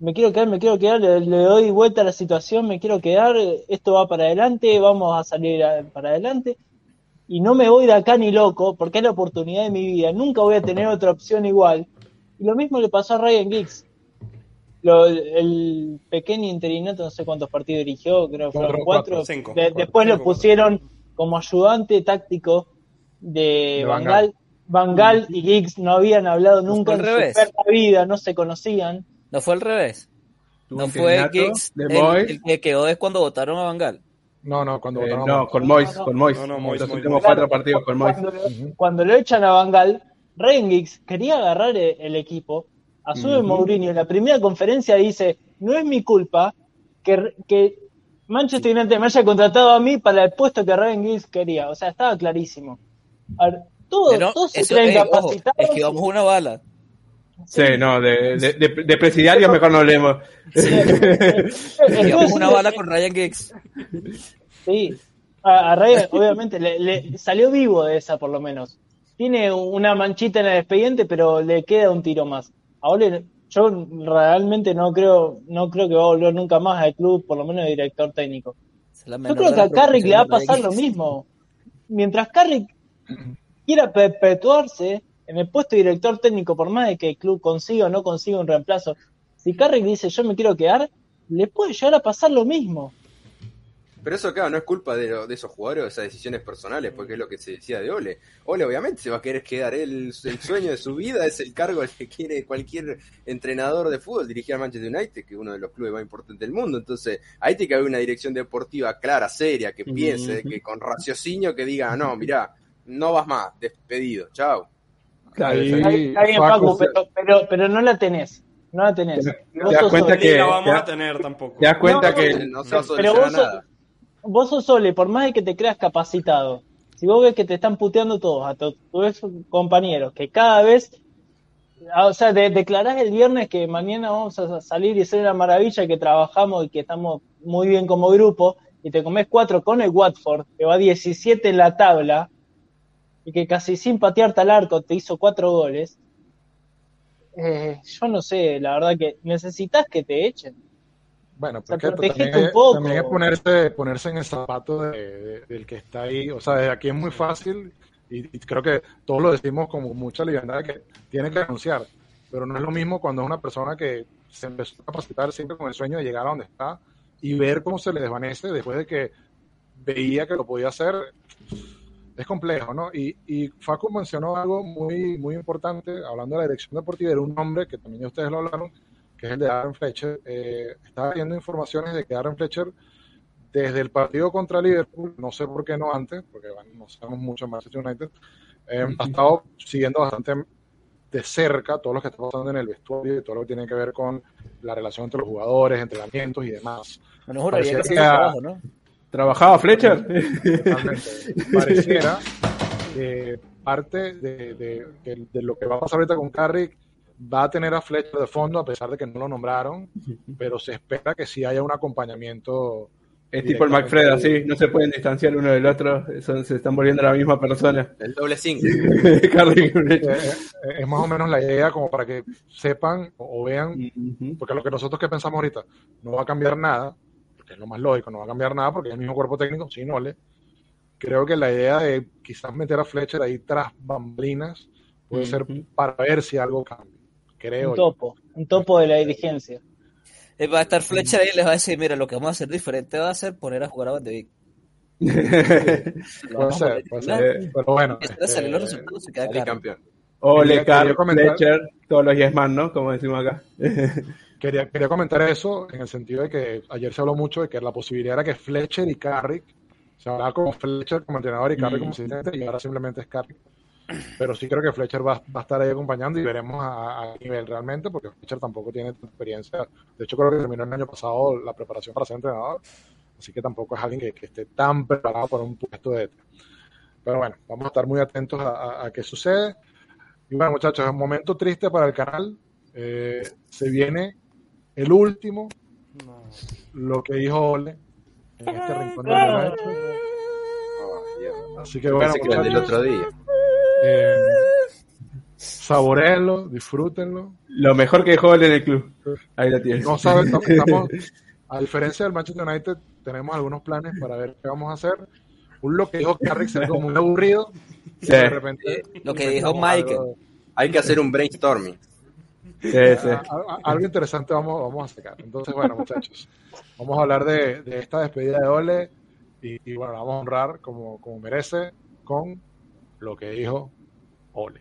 me quiero quedar, me quiero quedar, le, le doy vuelta a la situación, me quiero quedar, esto va para adelante, vamos a salir a- para adelante y no me voy de acá ni loco, porque es la oportunidad de mi vida, nunca voy a tener otra opción igual. Y lo mismo le pasó a Ryan Giggs. Lo- el pequeño interinato, no sé cuántos partidos dirigió, creo que fueron Cuatro, cuatro. cuatro, cinco. De- Cuatro, después lo cinco, cuatro. pusieron como ayudante táctico de. Van Gaal y Giggs no habían hablado nunca fue en su revés. perra vida, no se conocían. No fue al revés. No fue Giggs de el, el que quedó es cuando votaron a Bangal. No, no, cuando Eh, votaron no, con Moyes, con Moyes. No, no, Moyes, Los Moyes, últimos cuatro partidos con Moyes. Cuando, cuando lo echan a Van Giggs quería agarrar el, el equipo, asume Mourinho en la primera conferencia dice, no es mi culpa que, que Manchester United me haya contratado a mí para el puesto que Ryan Giggs quería, o sea, estaba clarísimo. A ver, todo, Pero todos se creen ojo, capacitados. esquivamos una bala. Sí, no, de, de, de, de presidiarios mejor no hablemos. Esquivamos Entonces, una bala con Ryan Giggs. Sí, a, a Ryan, obviamente, le, le salió vivo de esa por lo menos. Tiene una manchita en el expediente, pero le queda un tiro más. Ahora, yo realmente no creo, no creo que va a volver nunca más al club, por lo menos de director técnico. Yo creo que a Carrick le va a pasar lo mismo. Mientras Carrick quiera perpetuarse en el puesto de director técnico, por más de que el club consiga o no consiga un reemplazo, si Carrick dice yo me quiero quedar, le puede llegar a pasar lo mismo. Pero eso, claro, no es culpa de, esos jugadores o esas decisiones personales, porque es lo que se decía de Ole. Ole, obviamente, se va a querer quedar. Él, el sueño de su vida es el cargo al que quiere cualquier entrenador de fútbol dirigir al Manchester United, que es uno de los clubes más importantes del mundo. Entonces, ahí tiene que haber una dirección deportiva clara, seria, que piense, que con raciocinio que diga, no, mirá, no vas más, despedido, chao. Está bien, Facu, pero, pero, pero no la tenés. No la tenés. Te- te Vos das cuenta que- la vamos te- a tener tampoco. te das cuenta No, que No se va a Pero solucionar vos sos, nada. Vos sos Ole, por más de que te creas capacitado, si vos ves que te están puteando todos, a tu- tus compañeros, que cada vez Ah, O sea, de- declarás el viernes que mañana vamos a salir y ser una maravilla, que trabajamos y que estamos muy bien como grupo, y te comes cuatro con el Watford, que va 17 en la tabla, y que casi sin patearte al arco te hizo cuatro goles. Eh, yo no sé, la verdad que necesitas que te echen. Bueno, sea, porque protegete también, un es- poco. también es ponerse, ponerse en el zapato de- de- del que está ahí. O sea, desde aquí es muy fácil y, y creo que todos lo decimos con mucha libertad que tiene que renunciar. Pero no es lo mismo cuando es una persona que se empezó a capacitar siempre con el sueño de llegar a donde está y ver cómo se le desvanece después de que veía que lo podía hacer. Es complejo, ¿no? Y, y Facu mencionó algo muy, muy importante, hablando de la dirección deportiva, era un nombre que también ustedes lo hablaron, que es el de Aaron Fletcher. Eh, estaba viendo informaciones de que Aaron Fletcher, desde el partido contra Liverpool, no sé por qué no antes, porque bueno, no sabemos mucho en Manchester United, eh, ha estado siguiendo bastante de cerca todo lo que está pasando en el vestuario y todo lo que tiene que ver con la relación entre los jugadores, entrenamientos y demás. Bueno, juraría que que trabajo, ¿no? ¿Trabajaba Fletcher? Totalmente. Pareciera que parte de, de- de- de lo que va a pasar ahorita con Carrick va a tener a Fletcher de fondo, a pesar de que no lo nombraron, pero se espera que sí haya un acompañamiento. Es tipo el McFred, así, no se pueden distanciar uno del otro, son- se están volviendo la misma persona. El doble y Eh, eh, es más o menos la idea como para que sepan o, vean, porque lo que nosotros que pensamos ahorita no va a cambiar nada, porque es lo más lógico, no va a cambiar nada porque es el mismo cuerpo técnico, sin Ole. Creo que la idea de quizás meter a Fletcher ahí tras bambalinas puede ser para ver si algo cambia. Creo Un yo. topo, un topo de la dirigencia. Eh, Va a estar Fletcher ahí y les va a decir, mira, lo que vamos a hacer diferente va a ser poner a jugar a Van Puede ser, puede ser. Pero bueno, Y después salen los este, resultados se queda campeón. Ole, comentar- Fletcher, todos los yes man, ¿no? Como decimos acá. Quería, quería comentar eso en el sentido de que ayer se habló mucho de que la posibilidad era que Fletcher y Carrick, se hablaba como Fletcher como entrenador y Carrick como asistente, y ahora simplemente es Carrick. Pero sí creo que Fletcher va, va a estar ahí acompañando y veremos a, nivel realmente, porque Fletcher tampoco tiene experiencia. De hecho, creo que terminó el año pasado la preparación para ser entrenador, así que tampoco es alguien que, que esté tan preparado para un puesto de... Pero bueno, vamos a estar muy atentos a, a- a qué sucede. Y bueno, muchachos, es un momento triste para el canal. Eh, se viene el último, lo que dijo Ole en este rincón de United. Así que bueno, Pensé que era del otro día. Eh, saboréenlo, disfrútenlo. Lo mejor que dejó Ole en el club. Ahí lo tienes. No saben, no- estamos, a diferencia del Manchester United, tenemos algunos planes para ver qué vamos a hacer. Un lo que dijo Carrick se ve como muy aburrido. Sí. de repente Lo que dijo algo- Hay que hacer un brainstorming. Sí, sí. a- a- algo interesante vamos, vamos a sacar. Entonces, bueno, muchachos, vamos a hablar de, de esta despedida de Ole y, y, bueno, la vamos a honrar como, como merece con lo que dijo Ole.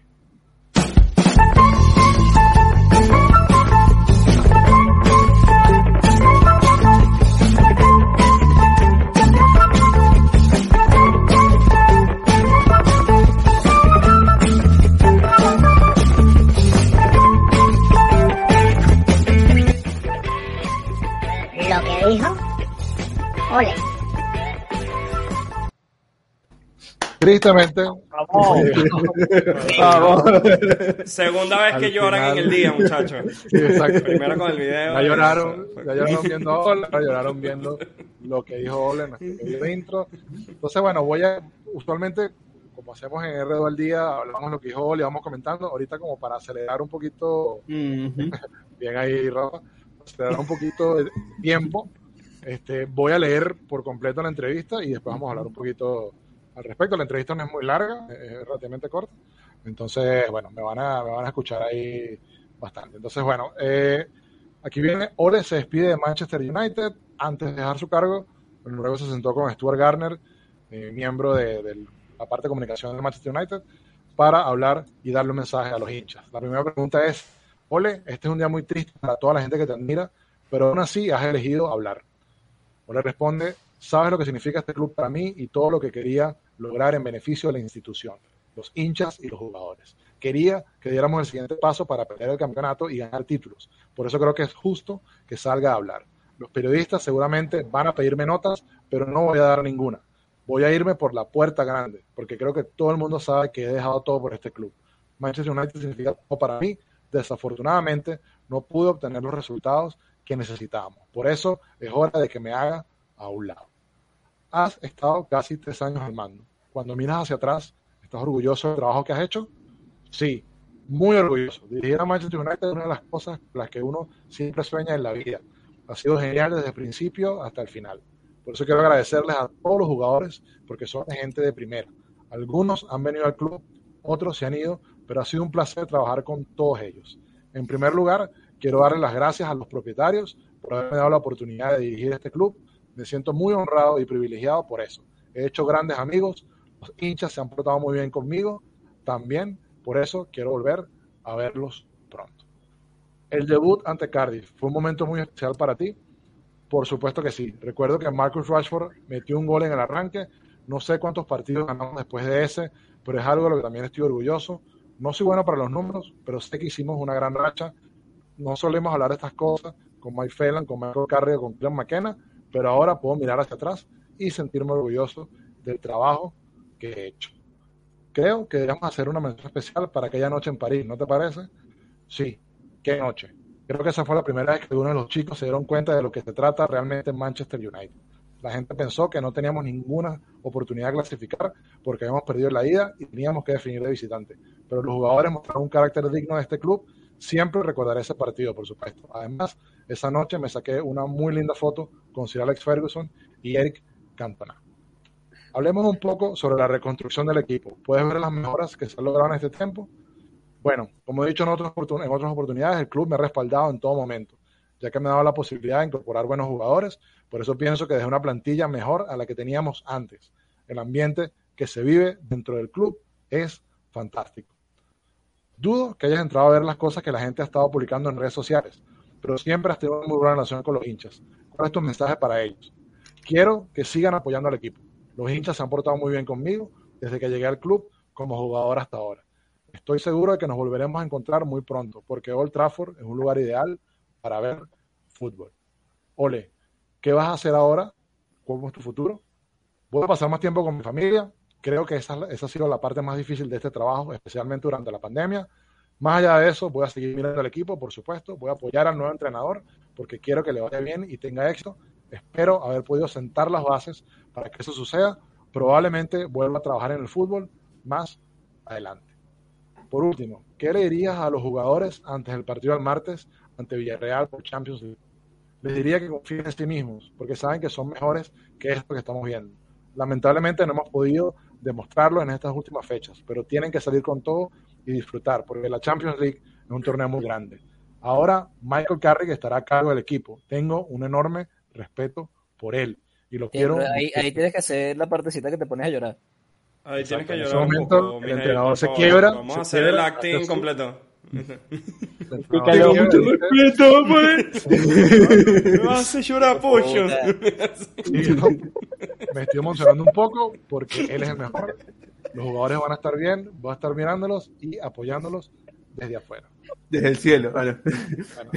Lo que dijo, ole. Tristemente, Vamos. Segunda vez Al que lloran final- en el día, muchachos. Sí, exacto. Primero con el video. Ya lloraron, ya lloraron viendo a Ole, ahora lloraron viendo lo que dijo Ole en el video de intro. Entonces, bueno, voy a, usualmente, como hacemos en R2 al día, hablamos lo que dijo Ole, vamos comentando. Ahorita como para acelerar un poquito, bien ahí, Rafa, acelerar un poquito el tiempo, este, voy a leer por completo la entrevista y después vamos a hablar un poquito al respecto. La entrevista no es muy larga, es relativamente corta. Entonces, bueno, me van a, me van a escuchar ahí bastante. Entonces, bueno, eh, aquí viene, Ole se despide de Manchester United antes de dejar su cargo, luego se sentó con Stuart Garner, eh, miembro de, de la parte de comunicación de Manchester United, para hablar y darle un mensaje a los hinchas. La primera pregunta es, Ole, este es un día muy triste para toda la gente que te admira, pero aún así has elegido hablar. Ole responde, sabes lo que significa este club para mí y todo lo que quería lograr en beneficio de la institución, los hinchas y los jugadores. Quería que diéramos el siguiente paso para pelear el campeonato y ganar títulos. Por eso creo que es justo que salga a hablar. Los periodistas seguramente van a pedirme notas, pero no voy a dar ninguna. Voy a irme por la puerta grande, porque creo que todo el mundo sabe que he dejado todo por este club. Manchester United significa todo para mí, desafortunadamente no pude obtener los resultados que necesitábamos. Por eso es hora de que me haga a un lado. Has estado casi tres años al mando. Cuando miras hacia atrás, ¿estás orgulloso del trabajo que has hecho? Sí, muy orgulloso. Dirigir a Manchester United es una de las cosas las que uno siempre sueña en la vida. Ha sido genial desde el principio hasta el final. Por eso quiero agradecerles a todos los jugadores porque son gente de primera. Algunos han venido al club, otros se han ido, pero ha sido un placer trabajar con todos ellos. En primer lugar, quiero darle las gracias a los propietarios por haberme dado la oportunidad de dirigir este club. Me siento muy honrado y privilegiado por eso. He hecho grandes amigos, los hinchas se han portado muy bien conmigo también, por eso quiero volver a verlos pronto. El debut ante Cardiff fue un momento muy especial para ti. Por supuesto que sí. Recuerdo que Marcus Rashford metió un gol en el arranque. No sé cuántos partidos ganamos después de ese, pero es algo de lo que también estoy orgulloso. No soy bueno para los números, pero sé que hicimos una gran racha. No solemos hablar de estas cosas con Mike Phelan, con Michael Carrier, con Clem McKenna, pero ahora puedo mirar hacia atrás y sentirme orgulloso del trabajo que he hecho. Creo que deberíamos hacer una mención especial para aquella noche en París, ¿no te parece? Sí, qué noche. Creo que esa fue la primera vez que uno de los chicos se dieron cuenta de lo que se trata realmente en Manchester United. La gente pensó que no teníamos ninguna oportunidad de clasificar porque habíamos perdido la ida y teníamos que definir de visitante. Pero los jugadores mostraron un carácter digno de este club. Siempre recordaré ese partido, por supuesto. Además, esa noche me saqué una muy linda foto con Sir Alex Ferguson y Eric Cantona. Hablemos un poco sobre la reconstrucción del equipo. ¿Puedes ver las mejoras que se han logrado en este tiempo? Bueno, como he dicho en, en otras oportunidades, el club me ha respaldado en todo momento, ya que me ha dado la posibilidad de incorporar buenos jugadores. Por eso pienso que desde una plantilla mejor a la que teníamos antes. El ambiente que se vive dentro del club es fantástico. Dudo que hayas entrado a ver las cosas que la gente ha estado publicando en redes sociales, pero siempre has tenido una muy buena relación con los hinchas. ¿Cuál es tu mensaje para ellos? Quiero que sigan apoyando al equipo. Los hinchas se han portado muy bien conmigo desde que llegué al club como jugador hasta ahora. Estoy seguro de que nos volveremos a encontrar muy pronto, porque Old Trafford es un lugar ideal para ver fútbol. Ole, ¿qué vas a hacer ahora? ¿Cómo es tu futuro? Voy a pasar más tiempo con mi familia. Creo que esa, esa ha sido la parte más difícil de este trabajo, especialmente durante la pandemia. Más allá de eso, voy a seguir mirando al equipo, por supuesto. Voy a apoyar al nuevo entrenador porque quiero que le vaya bien y tenga éxito. Espero haber podido sentar las bases para que eso suceda. Probablemente vuelva a trabajar en el fútbol más adelante. Por último, ¿qué le dirías a los jugadores antes del partido del martes ante Villarreal por Champions League? Les diría que confíen en sí mismos, porque saben que son mejores que esto que estamos viendo. Lamentablemente no hemos podido demostrarlo en estas últimas fechas, pero tienen que salir con todo y disfrutar, porque la Champions League es un torneo muy grande. Ahora Michael Carrick estará a cargo del equipo. Tengo un enorme respeto por él y lo quiero. Ahí, ahí, tienes que hacer la partecita que te pones a llorar. Ahí tienes que llorar. En ese momento, un poco, el entrenador se favor. quiebra. Vamos se a hacer quiebra, el acting hace su- completo. Tengo mucho respeto, pues. Me hace llorar pollo. Sí, me estoy emocionando un poco porque él es el mejor. Los jugadores van a estar bien, voy a estar mirándolos y apoyándolos desde afuera. Desde el cielo, bueno. Bueno,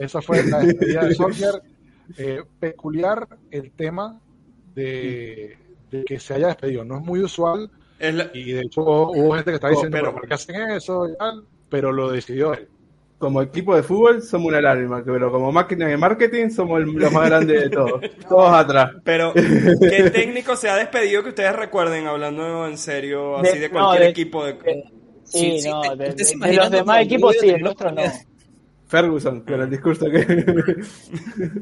esa fue la despedida de soccer. Eh, peculiar el tema de, de que se haya despedido. No es muy usual Es la- y de hecho hubo gente que está diciendo, pero- pero ¿por qué hacen eso? y tal? Pero lo decidió él. Como equipo de fútbol somos una lágrima, pero como máquina de marketing somos el- los más grandes de todos. Todos atrás. Pero, ¿qué técnico se ha despedido que ustedes recuerden, hablando en serio, así de, De- cualquier no, de- equipo? De... Sí, Sí, sí, no, te- de, de- de los demás equipos sí, el de- nuestro no. Ferguson, con el discurso que...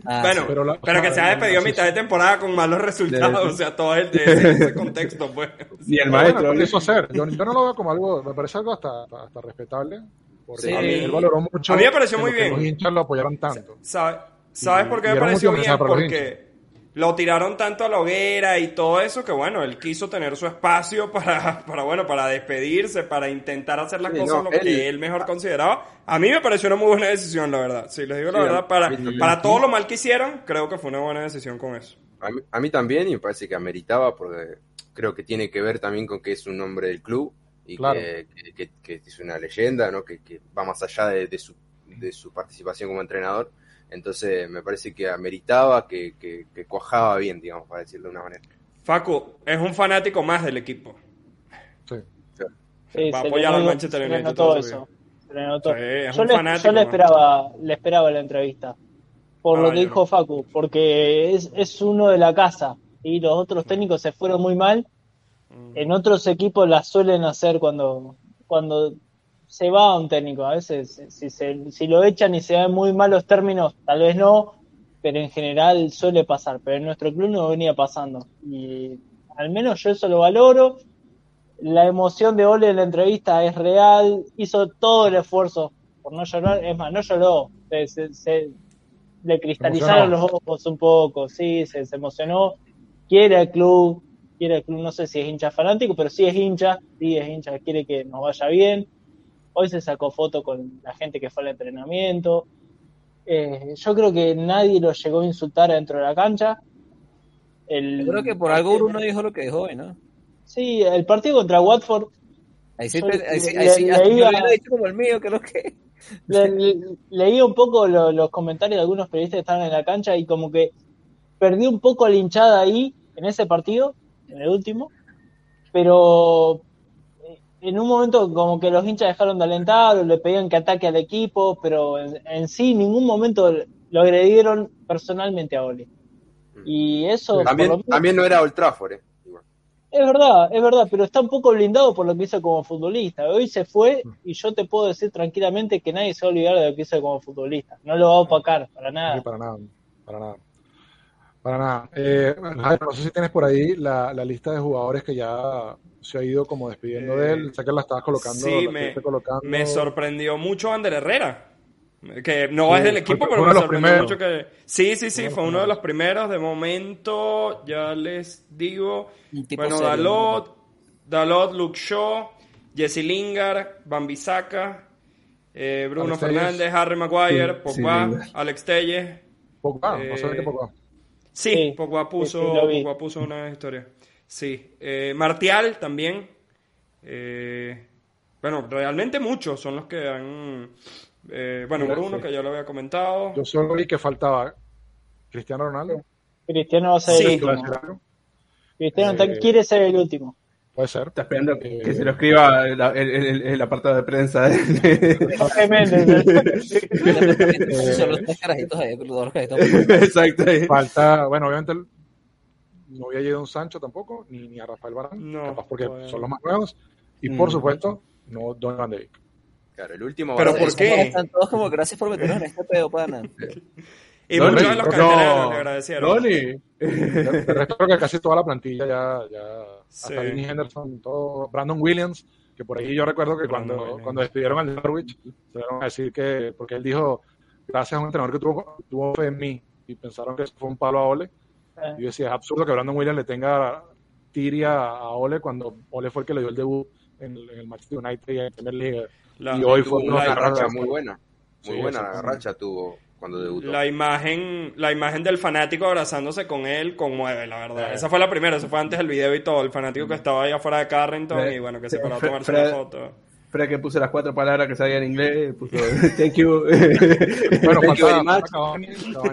Ah, bueno, pero que se ha despedido a mitad de temporada con malos resultados, o sea, todo el, ese, ese contexto, pues. Ni el maestro. bueno, ¿no? lo quiso hacer. Yo, yo no lo veo como algo, me parece algo hasta, hasta, hasta respetable. Porque Sí. él valoró mucho. A mí me pareció muy bien. Los hinchas lo apoyaron tanto. ¿Sabe- ¿Sabes Y- por qué me pareció bien? Porque lo tiraron tanto a la hoguera y todo eso que bueno, él quiso tener su espacio para, para bueno, para despedirse, para intentar hacer las Sí, cosas no, lo él- que él mejor consideraba. A mí me pareció una muy buena decisión, la verdad. Si les digo la Sí, verdad, a para, mí para todo lo mal que hicieron, creo que fue una buena decisión con eso. A mí, a mí también, y me parece que ameritaba, porque creo que tiene que ver también con que es un hombre del club y Claro. que, que- que- es una leyenda, ¿no? que, que va más allá de, de su, de su participación como entrenador. Entonces, me parece que ameritaba, que, que, que cuajaba bien, digamos, para decirlo de una manera. Facu es un fanático más del equipo. Sí. Sí, Va a apoyar al Manchester United su eso. Se le notó. Sí, es yo un le, fanático, yo le esperaba, le esperaba la entrevista. Por Ah, lo que dijo Facu, porque es, es uno de la casa. Y los otros técnicos se fueron muy mal. En otros equipos las suelen hacer cuando, cuando se va un técnico. A veces, si, se, si lo echan y se dan muy malos términos, tal vez no, pero en general suele pasar. Pero en nuestro club no venía pasando. Y al menos yo eso lo valoro. La emoción de Ole en la entrevista es real. Hizo todo el esfuerzo por no llorar. Es más, no lloró. Se, se- se- le cristalizaron los ojos un poco. Sí, se, se emocionó. Quiere al club. Quiere al club. No sé si es hincha fanático, pero sí es hincha. Sí es hincha. Quiere que nos vaya bien. Hoy se sacó foto con la gente que fue al entrenamiento. Eh, yo creo que nadie lo llegó a insultar dentro de la cancha. El, Yo creo que por algo Bruno dijo lo que dijo hoy, ¿no? Sí, el partido contra Watford. Ahí sí, te- ahí sí, le- ahí sí, le- hasta yo leía- hubiera dicho como el mío, lo que. le- le- leí un poco lo- los comentarios de algunos periodistas que estaban en la cancha y como que perdí un poco la hinchada ahí en ese partido, en el último, pero eh, en un momento como que los hinchas dejaron de alentar o le pedían que ataque al equipo, pero en, en sí en ningún momento lo agredieron personalmente a Oli. Y eso También, menos- también no era Old Trafford, eh. Igual. es verdad, es verdad, pero está un poco blindado por lo que hizo como futbolista. Hoy se fue y yo te puedo decir tranquilamente que nadie se va a olvidar de lo que hizo como futbolista. No lo va a opacar, para Sí, nada. para nada, para nada. Para nada. Eh, Jairo, no sé si tienes por ahí la, la lista de jugadores que ya se ha ido como despidiendo de él. Sé que la estabas colocando. Sí, me, estuviste colocando. me sorprendió mucho Ander Herrera. Que no Sí, es del fue- equipo, fue pero uno me de los sorprendió primeros. mucho que. Sí, sí, sí, fue uno de los primeros. De momento, ya les digo. Bueno, serio, Dalot, Dalot, Luke Shaw, Jesse Lingard, Bambisaka, eh, Bruno Alex Telles. Fernández, Harry Maguire, Sí, Pogba, sí, Lingard. Alex Telles. Pogba, no Eh, sabía que Pogba. Sí, Sí, Pogba puso, sí. Pogba puso una historia. Sí, eh, Martial también. Eh, bueno, realmente muchos son los que han. eh, bueno, Bruno, que ya lo había comentado. Yo solo vi que faltaba Cristiano Ronaldo. Cristiano va a ser Sí. el ¿Iba a último. Cristiano Eh, quiere ser el último. Puede ser. Está esperando que, Eh, que se lo escriba el, el, el- el apartado de prensa. Jorge Méndez. Son los tres carajitos ahí, los dos carajitos. Exacto. Falta, bueno, obviamente el- no había llegado un Sancho tampoco, ni, ni a Rafael Varane, No, capaz porque son los más nuevos. Y por Mm. supuesto, no Don Van. Claro, el último Pero va a ¿por qué? Están todos como gracias por meternos en este pedo, pana. Y muchos de los no, canteranos le agradecieron. Resto creo que casi toda la plantilla ya, ya Sí. hasta Vinny Henderson, todo, Brandon Williams, que por ahí yo recuerdo que Brandon cuando, Williams. cuando despidieron al Norwich, se dieron a decir que, porque él dijo, gracias a un entrenador que tuvo, tuvo fe en mí, y pensaron que eso fue un palo a Ole. Eh, Y yo decía, es absurdo que Brandon Williams le tenga tiria a Ole cuando Ole fue el que le dio el debut en el, en el Manchester United y en Premier League. La- y hoy fue una racha muy buena. Muy Sí, buena racha tuvo cuando debutó. La imagen, la imagen del fanático abrazándose con él conmueve, la verdad. Eh. Esa fue la primera, eso fue antes del video y todo. El fanático que estaba ahí afuera de Carrington Eh, y bueno, que se paró a Fred- tomarse Fred- una foto. Fred que puso las cuatro palabras que sabía en inglés, puso thank you. Bueno,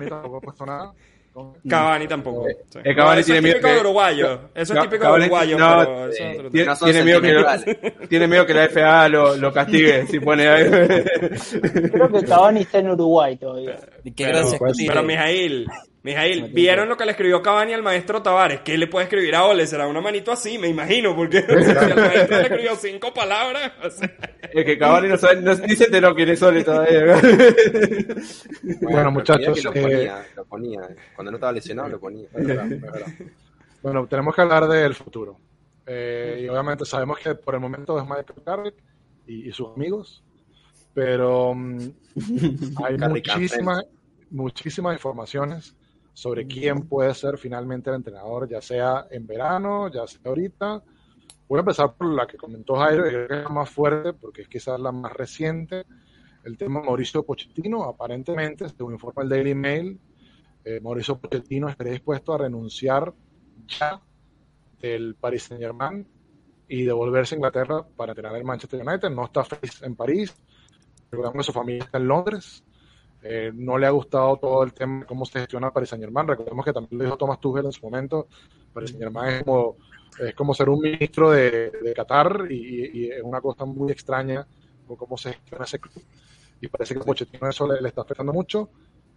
tampoco ha puesto nada. Con- Cavani tampoco. Eh, sí. eh, Cavani eso tiene es miedo típico que- de uruguayo. Eso es típico Cavani- de uruguayo, no, pero eso es otro Tiene, No miedo que, tiene miedo que la FA lo, lo castigue si pone Creo que Cavani está en Uruguay todavía. Qué Pero, gracias pues, pero. Mijail, Mijail, ¿vieron lo que le escribió Cavani al maestro Tavares? ¿Qué le puede escribir a Ole? Será una manito así, me imagino, porque o sea, si el maestro le escribió cinco palabras. o sea, Es que Cavani no sabe, no, ni se enteró quién es Sole todavía. Bueno, pero muchachos, eh, Lo ponía, lo ponía. Cuando no estaba lesionado, lo ponía. Es verdad, es verdad. Bueno, tenemos que hablar del futuro. Eh, y obviamente sabemos que por el momento es Michael Carrick y, y sus amigos, pero mm, hay and muchísimas, muchísimas informaciones sobre quién puede ser finalmente el entrenador, ya sea en verano, ya sea ahorita. Voy a empezar por la que comentó Jairo, que es la más fuerte, porque es quizás la más reciente. El tema Mauricio Pochettino, aparentemente, según informa el Daily Mail, eh, Mauricio Pochettino estaría dispuesto a renunciar ya del Paris Saint Germain y devolverse a Inglaterra para entrenar el Manchester United. No está feliz en París. Recordamos que su familia está en Londres. Eh, no le ha gustado todo el tema de cómo se gestiona Paris Saint Germain. Recordemos que también lo dijo Thomas Tuchel en su momento. Paris Saint Germain es como, es como ser un ministro de, de Qatar y, y- es una cosa muy extraña cómo se gestiona ese club. Y parece que a Pochettino eso le, le está afectando mucho.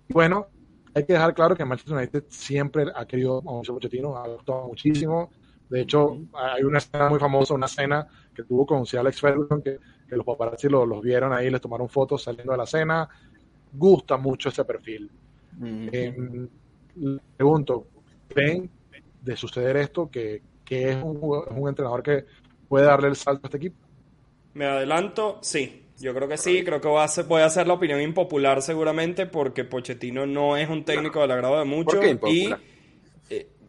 Y bueno, hay que dejar claro que Manchester United siempre ha querido a Mauricio Pochettino, ha gustado muchísimo. De hecho, hay una escena muy famosa, una cena que tuvo con Sir Alex Ferguson, que, que los paparazzi los, los vieron ahí, les tomaron fotos saliendo de la cena. Gusta mucho ese perfil. Eh, le pregunto, ¿ven de suceder esto que, que es, un, un entrenador que puede darle el salto a este equipo? Me adelanto, sí. Yo creo que sí, creo que va a ser, voy a ser la opinión impopular seguramente porque Pochettino no es un técnico del agrado de muchos. ¿Por qué y impopular? eh,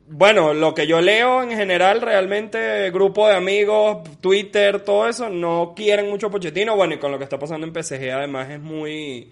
bueno, lo que yo leo en general, realmente, grupo de amigos, Twitter, todo eso, no quieren mucho Pochettino. Bueno, y con lo que está pasando en PSG, además, es muy.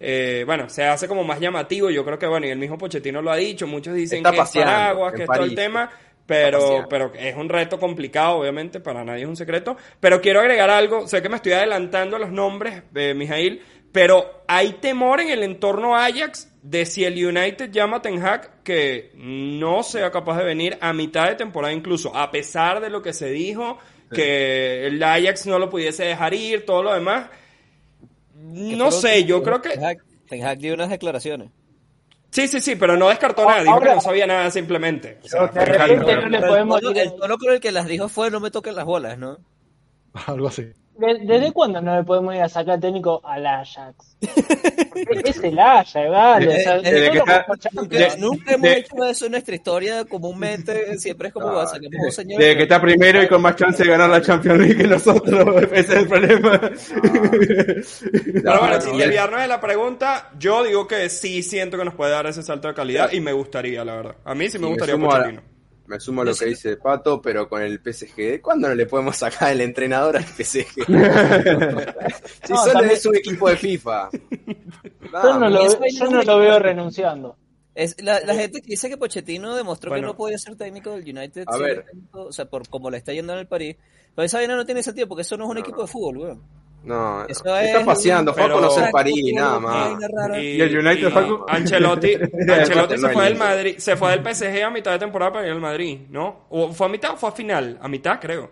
eh, bueno, se hace como más llamativo. Yo creo que, bueno, y el mismo Pochettino lo ha dicho. Muchos dicen Está que es paraguas, que es todo el tema. Pero, pero es un reto complicado, obviamente, para nadie es un secreto. Pero quiero agregar algo, sé que me estoy adelantando a los nombres, eh, Mijail, pero hay temor en el entorno Ajax de si el United llama a Ten Hag que no sea capaz de venir a mitad de temporada incluso, a pesar de lo que se dijo, que el Ajax no lo pudiese dejar ir, todo lo demás. No sé, yo creo que... Ten Hag, Ten Hag dio unas declaraciones. Sí, sí, sí, pero no descartó nada, dijo que no sabía nada simplemente. O sea, De repente no le Pero podemos el, tono, ir- el tono con el que las dijo fue no me toquen las bolas, ¿no? Algo así. ¿De- ¿Desde cuándo no le podemos ir a sacar técnico al Ajax? Porque es el Ajax, vale. o sea, Desde que está- De- nunca hemos de- hecho eso en nuestra historia comúnmente, siempre es como Ah, sacamos un señor. Desde que está primero y con más chance de ganar la Champions League que nosotros, ese es el problema. Pero bueno, No, sin no, desviarnos de la pregunta, yo digo que sí siento que nos puede dar ese salto de calidad y me gustaría, la verdad. A mí sí me gustaría Pochettino. Me sumo a lo que dice Pato, pero con el PSG. ¿Cuándo no le podemos sacar el entrenador al PSG? si No, solo también- es un equipo de FIFA. Yo no, lo, Eso yo no lo veo renunciando. Es la, la gente que dice que Pochettino demostró Bueno. que no podía ser técnico del United, A ver. técnico, o sea, por como le está yendo en el París. Pero esa vaina no tiene sentido porque eso no es un No, equipo de fútbol, weón. No, Eso está es paseando, fue a conocer París, nada más. ¿Y el United, y Facu? Ancelotti, Ancelotti se fue del. Madrid, se fue del PSG a mitad de temporada para ir al Madrid, ¿no? ¿O fue a mitad o fue a final? A mitad, creo.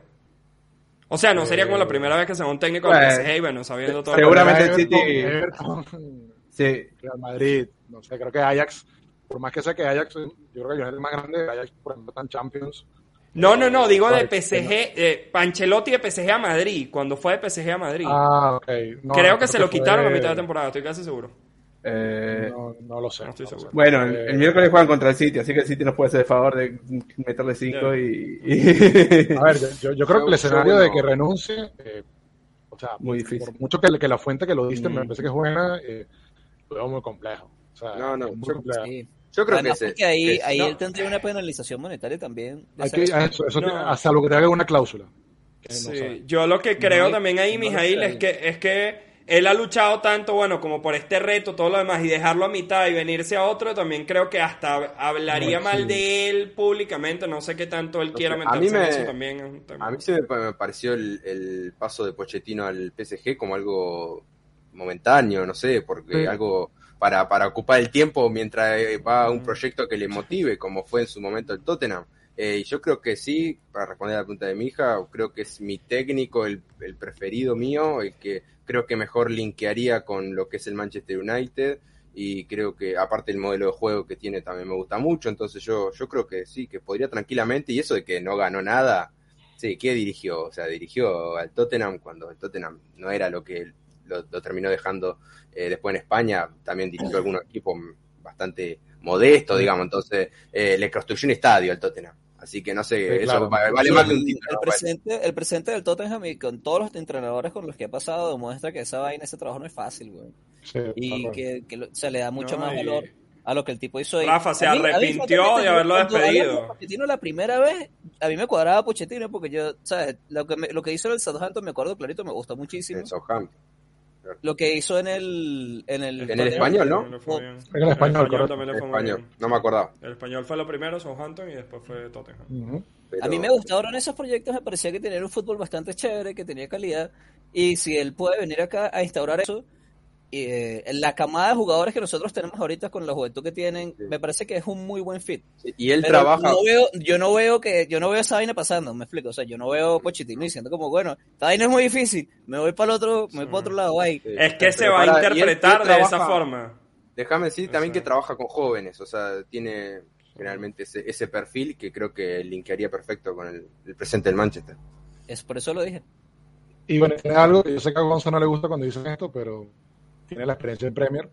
O sea, no sería como la primera vez que se va un técnico del Bueno, PSG, y bueno, sabiendo todo. seguramente el City- Sí, Real Madrid, no sé, creo que Ajax, por más que sea que Ajax, yo creo que el United es más grande, Ajax, por ejemplo, está en Champions. No, no, no, digo de. PSG, eh, Ancelotti de PSG a Madrid, cuando fue de PSG a Madrid. Ah, ok. No, creo que se lo fue- quitaron a mitad de temporada, estoy casi seguro. eh, No, no lo sé. No estoy no seguro. sé. bueno, el, Eh, el miércoles juegan contra el City, así que el City nos puede hacer el favor de meterle 5 y, y- A ver, yo, creo que el escenario de que renuncie, eh, o sea, Muy difícil. por mucho que, que la fuente que lo diste me Mm. parece que es buena, eh, lo veo muy complejo. O sea, No, no, muy complejo. Sí. Yo creo que Además, ese. porque ahí, ese- ahí no. él tendría una penalización monetaria también. Hay que, eso. eso, eso No. tiene- hasta lo que te haga una cláusula. que no yo lo que creo No, también ahí, no Mijail, es que, es que él ha luchado tanto, bueno, como por este reto, todo lo demás, y dejarlo a mitad y venirse a otro, también creo que hasta hablaría No, mal sí. de él públicamente, no sé qué tanto él quiera A meterse mí me- en eso también. A mí se me, me pareció el, el paso de Pochettino al PSG como algo momentáneo, no sé, porque Sí. algo para, para ocupar el tiempo mientras eh, va a un proyecto que le motive, como fue en su momento el Tottenham. Eh, y yo creo que sí, para responder a la pregunta de mi hija, creo que es mi técnico, el, el preferido mío, el que creo que mejor linkearía con lo que es el Manchester United. Y creo que aparte el modelo de juego que tiene también me gusta mucho, entonces yo, yo creo que sí, que podría tranquilamente, y eso de que no ganó nada, Sí, ¿qué dirigió? O sea, dirigió al Tottenham cuando el Tottenham no era lo que lo, lo terminó dejando eh, después en España. También dirigió algunos equipos bastante modestos, digamos. Entonces, eh, le construyó un estadio al Tottenham. Así que no sé, Sí, eso claro. vale, vale Sí, más que un el, título. el ¿no? presidente, el presidente del Tottenham y con todos los entrenadores con los que ha pasado demuestra que esa vaina, ese trabajo no es fácil, güey. Sí, Y claro. que, que lo- se le da mucho No, más y- valor a lo que el tipo hizo ahí. Rafa se mí- arrepintió de haberlo despedido. de Pochettino la primera vez, a mí me cuadraba Pochettino porque yo, ¿sabes? Lo que, me- lo que hizo el Southampton, me acuerdo clarito, me gustó muchísimo. En Southampton. Lo que hizo en el... En el, En el español, ¿no? En el español, correcto. también le En fue muy español. bien. No me acordaba. El español fue lo primero, Southampton, y después fue Tottenham. Ujú. pero- A mí me gustaron esos proyectos, me parecía que tenían un fútbol bastante chévere, que tenía calidad, y si él puede venir acá a instaurar eso, eh, la camada de jugadores que nosotros tenemos ahorita con la juventud que tienen, me parece que es un muy buen fit. Y él Pero trabaja. no veo- yo no veo que, yo no veo esa vaina pasando, me explico. O sea, yo no veo Pochettino diciendo como, bueno, esta vaina es muy difícil, me voy para el otro, me voy para otro lado, ahí. Es que se va a para- interpretar él de esa forma. Déjame decir también que trabaja con jóvenes, o sea, tiene generalmente ese, ese perfil que creo que linkearía perfecto con el, el presente del Manchester. Es por eso lo dije. Y bueno, tiene algo que yo sé que a Gonzo no le gusta cuando dicen esto, pero tiene la experiencia en Premier,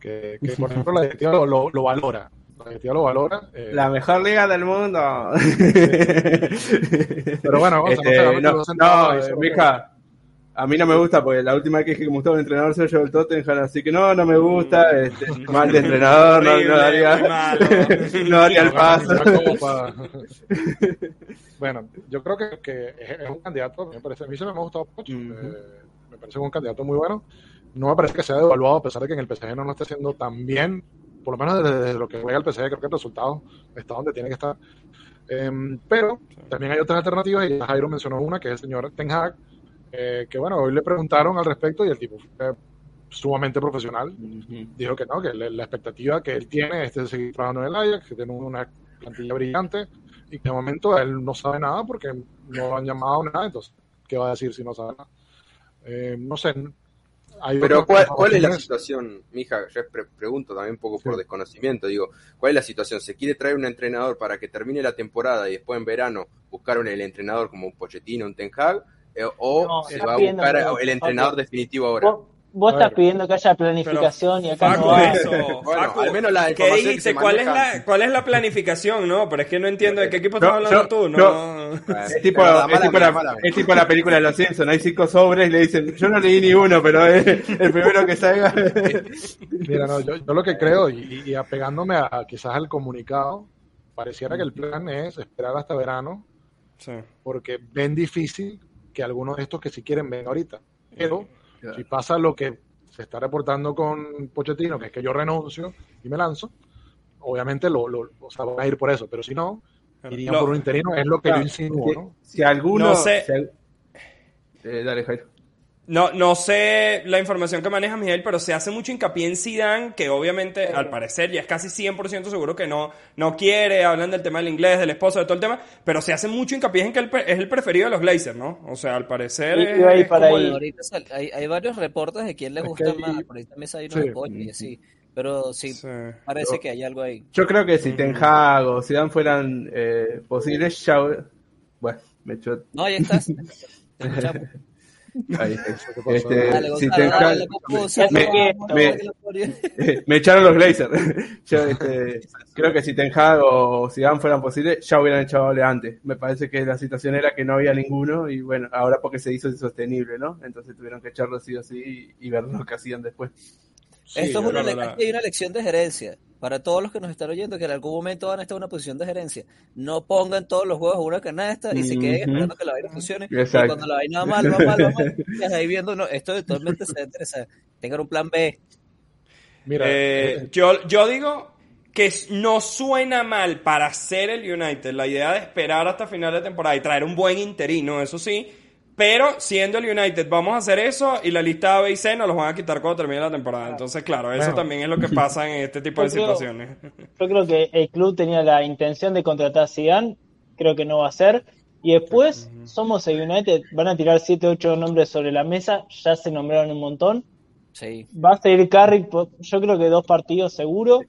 que, que, por ejemplo la directiva lo, lo- lo valora. La directiva lo valora. eh, La mejor liga del mundo. Pero bueno, Gonzo, no Este, no, no, solo mija, a mí no me gusta porque la última vez que dije que me gustaba el entrenador soy yo el Tottenham, así que no, no me gusta, este, mal de entrenador, no, no daría, no daría el no, paso. bueno, yo creo que, que es, es un candidato, me parece, a mí se me ha gustado mucho, eh, me parece un candidato muy bueno. No me parece que sea devaluado, a pesar de que en el PSG no lo esté haciendo tan bien, por lo menos desde, desde lo que juega el PSG, creo que el resultado está donde tiene que estar. Em, pero también hay otras alternativas, y Jairo mencionó una, que es el señor Ten Hag, eh, que bueno, hoy le preguntaron al respecto y el tipo fue sumamente profesional. Dijo que no, que la, la expectativa que él tiene es de seguir trabajando en el Ajax, que tiene una plantilla brillante y que de momento él no sabe nada porque no lo han llamado nada, entonces, ¿qué va a decir si no sabe nada? Eh, no sé. Hay Pero ¿cuál, cuál es la situación, mija? Yo pre- pregunto también un poco por desconocimiento, digo, ¿cuál es la situación? ¿Se quiere traer un entrenador para que termine la temporada y después en verano buscar un, el entrenador como un Pochettino, un Ten Hag? Eh, ¿O No, se va a buscar el entrenador definitivo ahora? Vos, vos estás pidiendo que haya planificación y acá Facu, no hay. eso, Bueno, Facu, al menos la ¿qué dijiste? se ¿Cuál es, la, ¿Cuál es la planificación? No, pero es que no entiendo de qué equipo estás hablando yo- tú. yo- No. Es tipo, la es, mala tipo mía, la, mala mía. es tipo la película de los Simpsons, hay cinco sobres y le dicen, yo no leí ni uno, pero es el primero que salga. Mira, no, yo, yo lo que creo, y, y apegándome a, a quizás al comunicado, pareciera que el plan es esperar hasta verano, Sí. porque ven difícil que algunos de estos que sí quieren ven ahorita. Pero si pasa lo que se está reportando con Pochettino, que es que yo renuncio y me lanzo, obviamente lo, lo, o sea, van a ir por eso, pero si no, irían por un interino, es lo que yo Claro, si- ¿no? Si alguno... No sé. si al- Eh, dale, Jairo. No, no sé la información que maneja Miguel, pero se hace mucho hincapié en Zidane, que obviamente, al parecer, ya es casi 100% seguro que no, no quiere, hablan del tema del inglés, del esposo, de todo el tema, pero se hace mucho hincapié en que pre- es el preferido de los Glazers, ¿no? O sea, al parecer Y- es, iba a ir es para como ahí. el- Ahorita sal- hay, hay varios reportes de quién le Es gusta que más, por ahí también hay unos sí. y así, pero sí, Sí. parece que hay algo ahí. Yo creo que si Ten Hag o Zidane fueran eh, posibles, ya... Bueno, me echó... No, ya estás. Te escuchamos. Ahí, ¿Qué pasó? este, Dale, si Gonzalo, Ten Hag- dale, Gonzalo, me- echaron los Glazers. Yo este, creo que si Ten Hag o Zidane fueran posibles, ya hubieran echado antes. Me parece que la situación era que no había ninguno y bueno, ahora porque se hizo insostenible, ¿no? Entonces tuvieron que echarlo sí o sí y, y ver lo que hacían después. Esto es una, la- hay una lección de gerencia. Para todos los que nos están oyendo, que en algún momento van a estar en una posición de gerencia, no pongan todos los huevos en una canasta y se queden esperando que la vaina funcione. Y Exacto. cuando la vaina va mal, va mal, va mal, y ahí viendo, no, esto totalmente se interesa. Tengan un plan B. Mira, Eh, eh, yo, yo digo que no suena mal para hacer el United la idea de esperar hasta final de temporada y traer un buen interino, eso sí. Pero siendo el United, vamos a hacer eso y la lista A, B y C nos los van a quitar cuando termine la temporada. Entonces, claro, eso Bueno. también es lo que pasa en este tipo de creo- situaciones. Yo creo que el club tenía la intención de contratar a Zidane, creo que no va a ser. Y después, somos el United, van a tirar 7, 8 nombres sobre la mesa, ya se nombraron un montón. Sí. Va a seguir Carrick, yo creo que dos partidos seguro.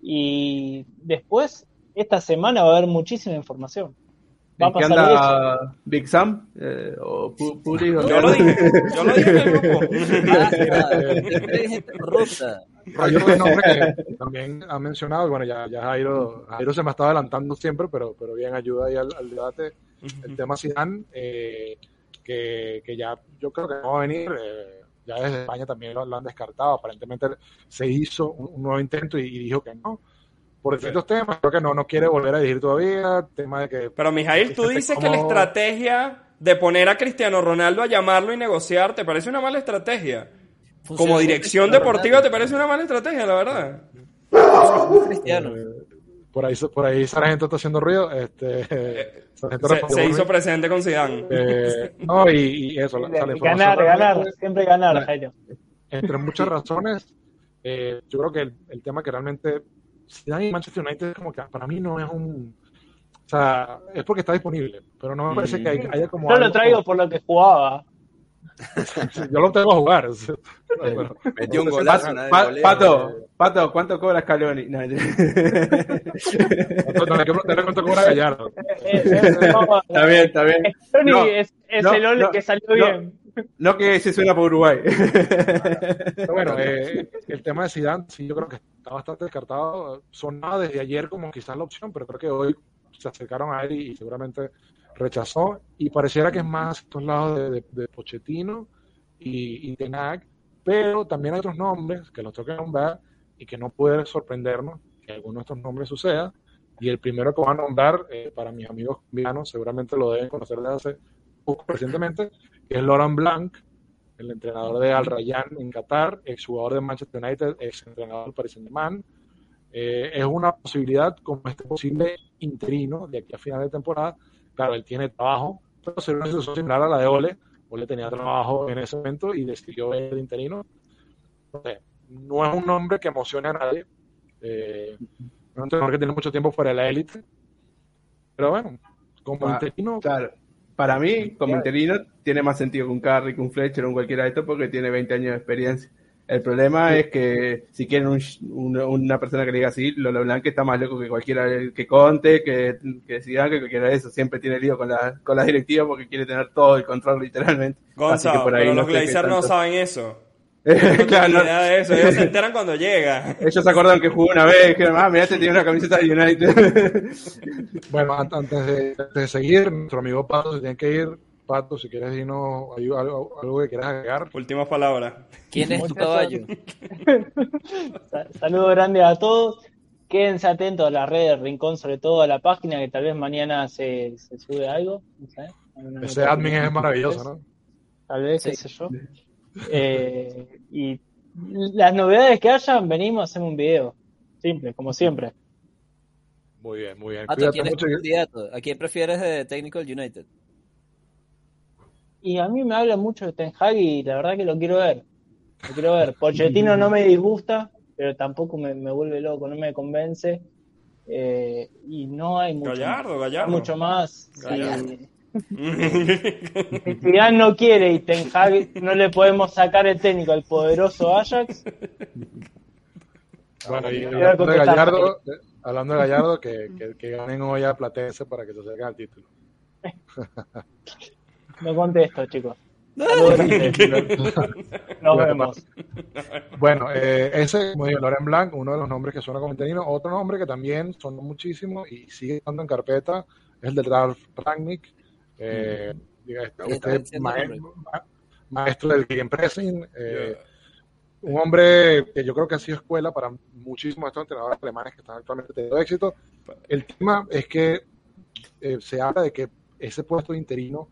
Y después, esta semana va a haber muchísima información. Va a ¿En qué pasar eso. anda Big Sam? Eh, ¿O Pu- Puri? o- Yo lo dije, yo lo dije en el grupo. Hay otro nombre que también ha mencionado, bueno, ya, ya Jairo, Jairo se me está adelantando siempre, pero, pero bien ayuda ahí al, al debate. El tema Zidane, eh, que, que ya yo creo que no va a venir, eh, ya desde España también lo, lo han descartado, aparentemente se hizo un, un nuevo intento y, y dijo que no. Por distintos temas, creo que no, no quiere volver a dirigir todavía, tema de que... Pero, Mijail, tú Fíjate dices que la estrategia de poner a Cristiano Ronaldo a llamarlo y negociar, ¿te parece una mala estrategia? Como dirección deportiva, ¿te parece una mala estrategia, la verdad? Cristiano. eh, por ahí, por ahí Sargento está haciendo ruido. Este, Sargento Se, respondió se hizo presente con Zidane. Eh, no, y, y eso, la, la Ganar, ganar, siempre ganar, la- entre muchas razones, eh, yo creo que el, el tema que realmente Zidane y Manchester United es como que para mí no es un... O sea, es porque está disponible, pero no me parece que hay- haya como... Yo lo traigo por lo que jugaba. Yo lo tengo a jugar. bueno. Metió un golazo, pa- una de Pa- volea. Pato, Pato, ¿cuánto cobra Scaloni? No, No, no, hay que preguntarle cuánto cobra Gallardo. Eh, eh, no, está bien, está bien. No, es, es no, el ole no, que salió no. bien. No que se suena por Uruguay. Bueno, eh, el tema de Zidane, sí, yo creo que está bastante descartado. Sonaba desde ayer como quizás la opción, pero creo que hoy se acercaron a él y, seguramente rechazó. Y pareciera que es más estos lados de, de, de Pochettino y, y Ten Hag, pero también hay otros nombres que los que nombrar y que no puede sorprendernos que alguno de estos nombres suceda. Y el primero que voy a nombrar, eh, para mis amigos colombianos, seguramente lo deben conocer desde hace poco recientemente, que es Laurent Blanc, el entrenador de Al Rayyan en Qatar, exjugador de Manchester United, ex entrenador del Paris Saint-Germain. Eh, es una posibilidad como este posible interino de aquí a final de temporada. Claro, él tiene trabajo, pero sería una situación similar a la de Ole. Ole tenía trabajo en ese momento y decidió el interino. No, sé, no es un nombre que emocione a nadie. Eh, es un entrenador que tiene mucho tiempo fuera de la élite. Pero bueno, como Ah, interino, Claro. Para mí, como interino, tiene más sentido que un Carry, que un Fletcher o un cualquiera de estos porque tiene 20 años de experiencia. El problema es que si quieren un- un- una persona que le diga así, Lolo Blanque está más loco que cualquiera que Conte, que, que Zidane, que cualquiera de eso. Siempre tiene lío con la, con la directiva porque quiere tener todo el control literalmente. Gonzalo, pero no los Glazers no saben eso. No Claro, tienen no. idea de eso. Ellos se enteran cuando llega. Ellos se acuerdan que jugó una vez dijeron, ah, mirá, este tiene una camiseta de United. Bueno, an- antes de, antes de seguir, nuestro amigo Pato se tiene que ir. Pato, si quieres decirnos algo, algo que quieras agregar. Últimas palabras. ¿Quién es tu caballo? Sa- Saludos grandes a todos. Quédense atentos a las redes del Rincón, sobre todo a la página, que tal vez mañana se, se sube algo. No sé, Ese admin es que- maravilloso, ¿no? Tal vez, Sí. qué sé yo. Eh, y las novedades que hayan, venimos, hacemos un video. Simple, como siempre. Muy bien, muy bien. Pato, Cuídate ¿quién es tu mucho. candidato? ¿A quién prefieres de técnico del United? Y a mí me habla mucho de Ten Hag y la verdad que lo quiero ver. Lo quiero ver. Pochettino no me disgusta, pero tampoco me, me vuelve loco, no me convence. Eh, y no hay mucho Gallardo, Gallardo. mucho más. Gallardo. Zidane no quiere y Ten Hag no le podemos sacar el técnico al poderoso Ajax, Bueno, y hablando de. Gallardo, hablando de Gallardo, que, que, que ganen hoy a Platense para que se acerquen al título. no contesto, chicos. Nos vemos. Bueno, eh, ese, como digo, Loren Blanc, uno de los nombres que suena como interino. Otro nombre que también sonó muchísimo y sigue estando en carpeta es el de Ralph Rangnick. Eh, diga, este, Sí, está este diciendo mae- nombre. ma- maestro del Gegenpressing. Eh, un hombre que yo creo que ha sido escuela para muchísimos de estos entrenadores alemanes que están actualmente teniendo éxito. El tema es que eh, se habla de que ese puesto de interino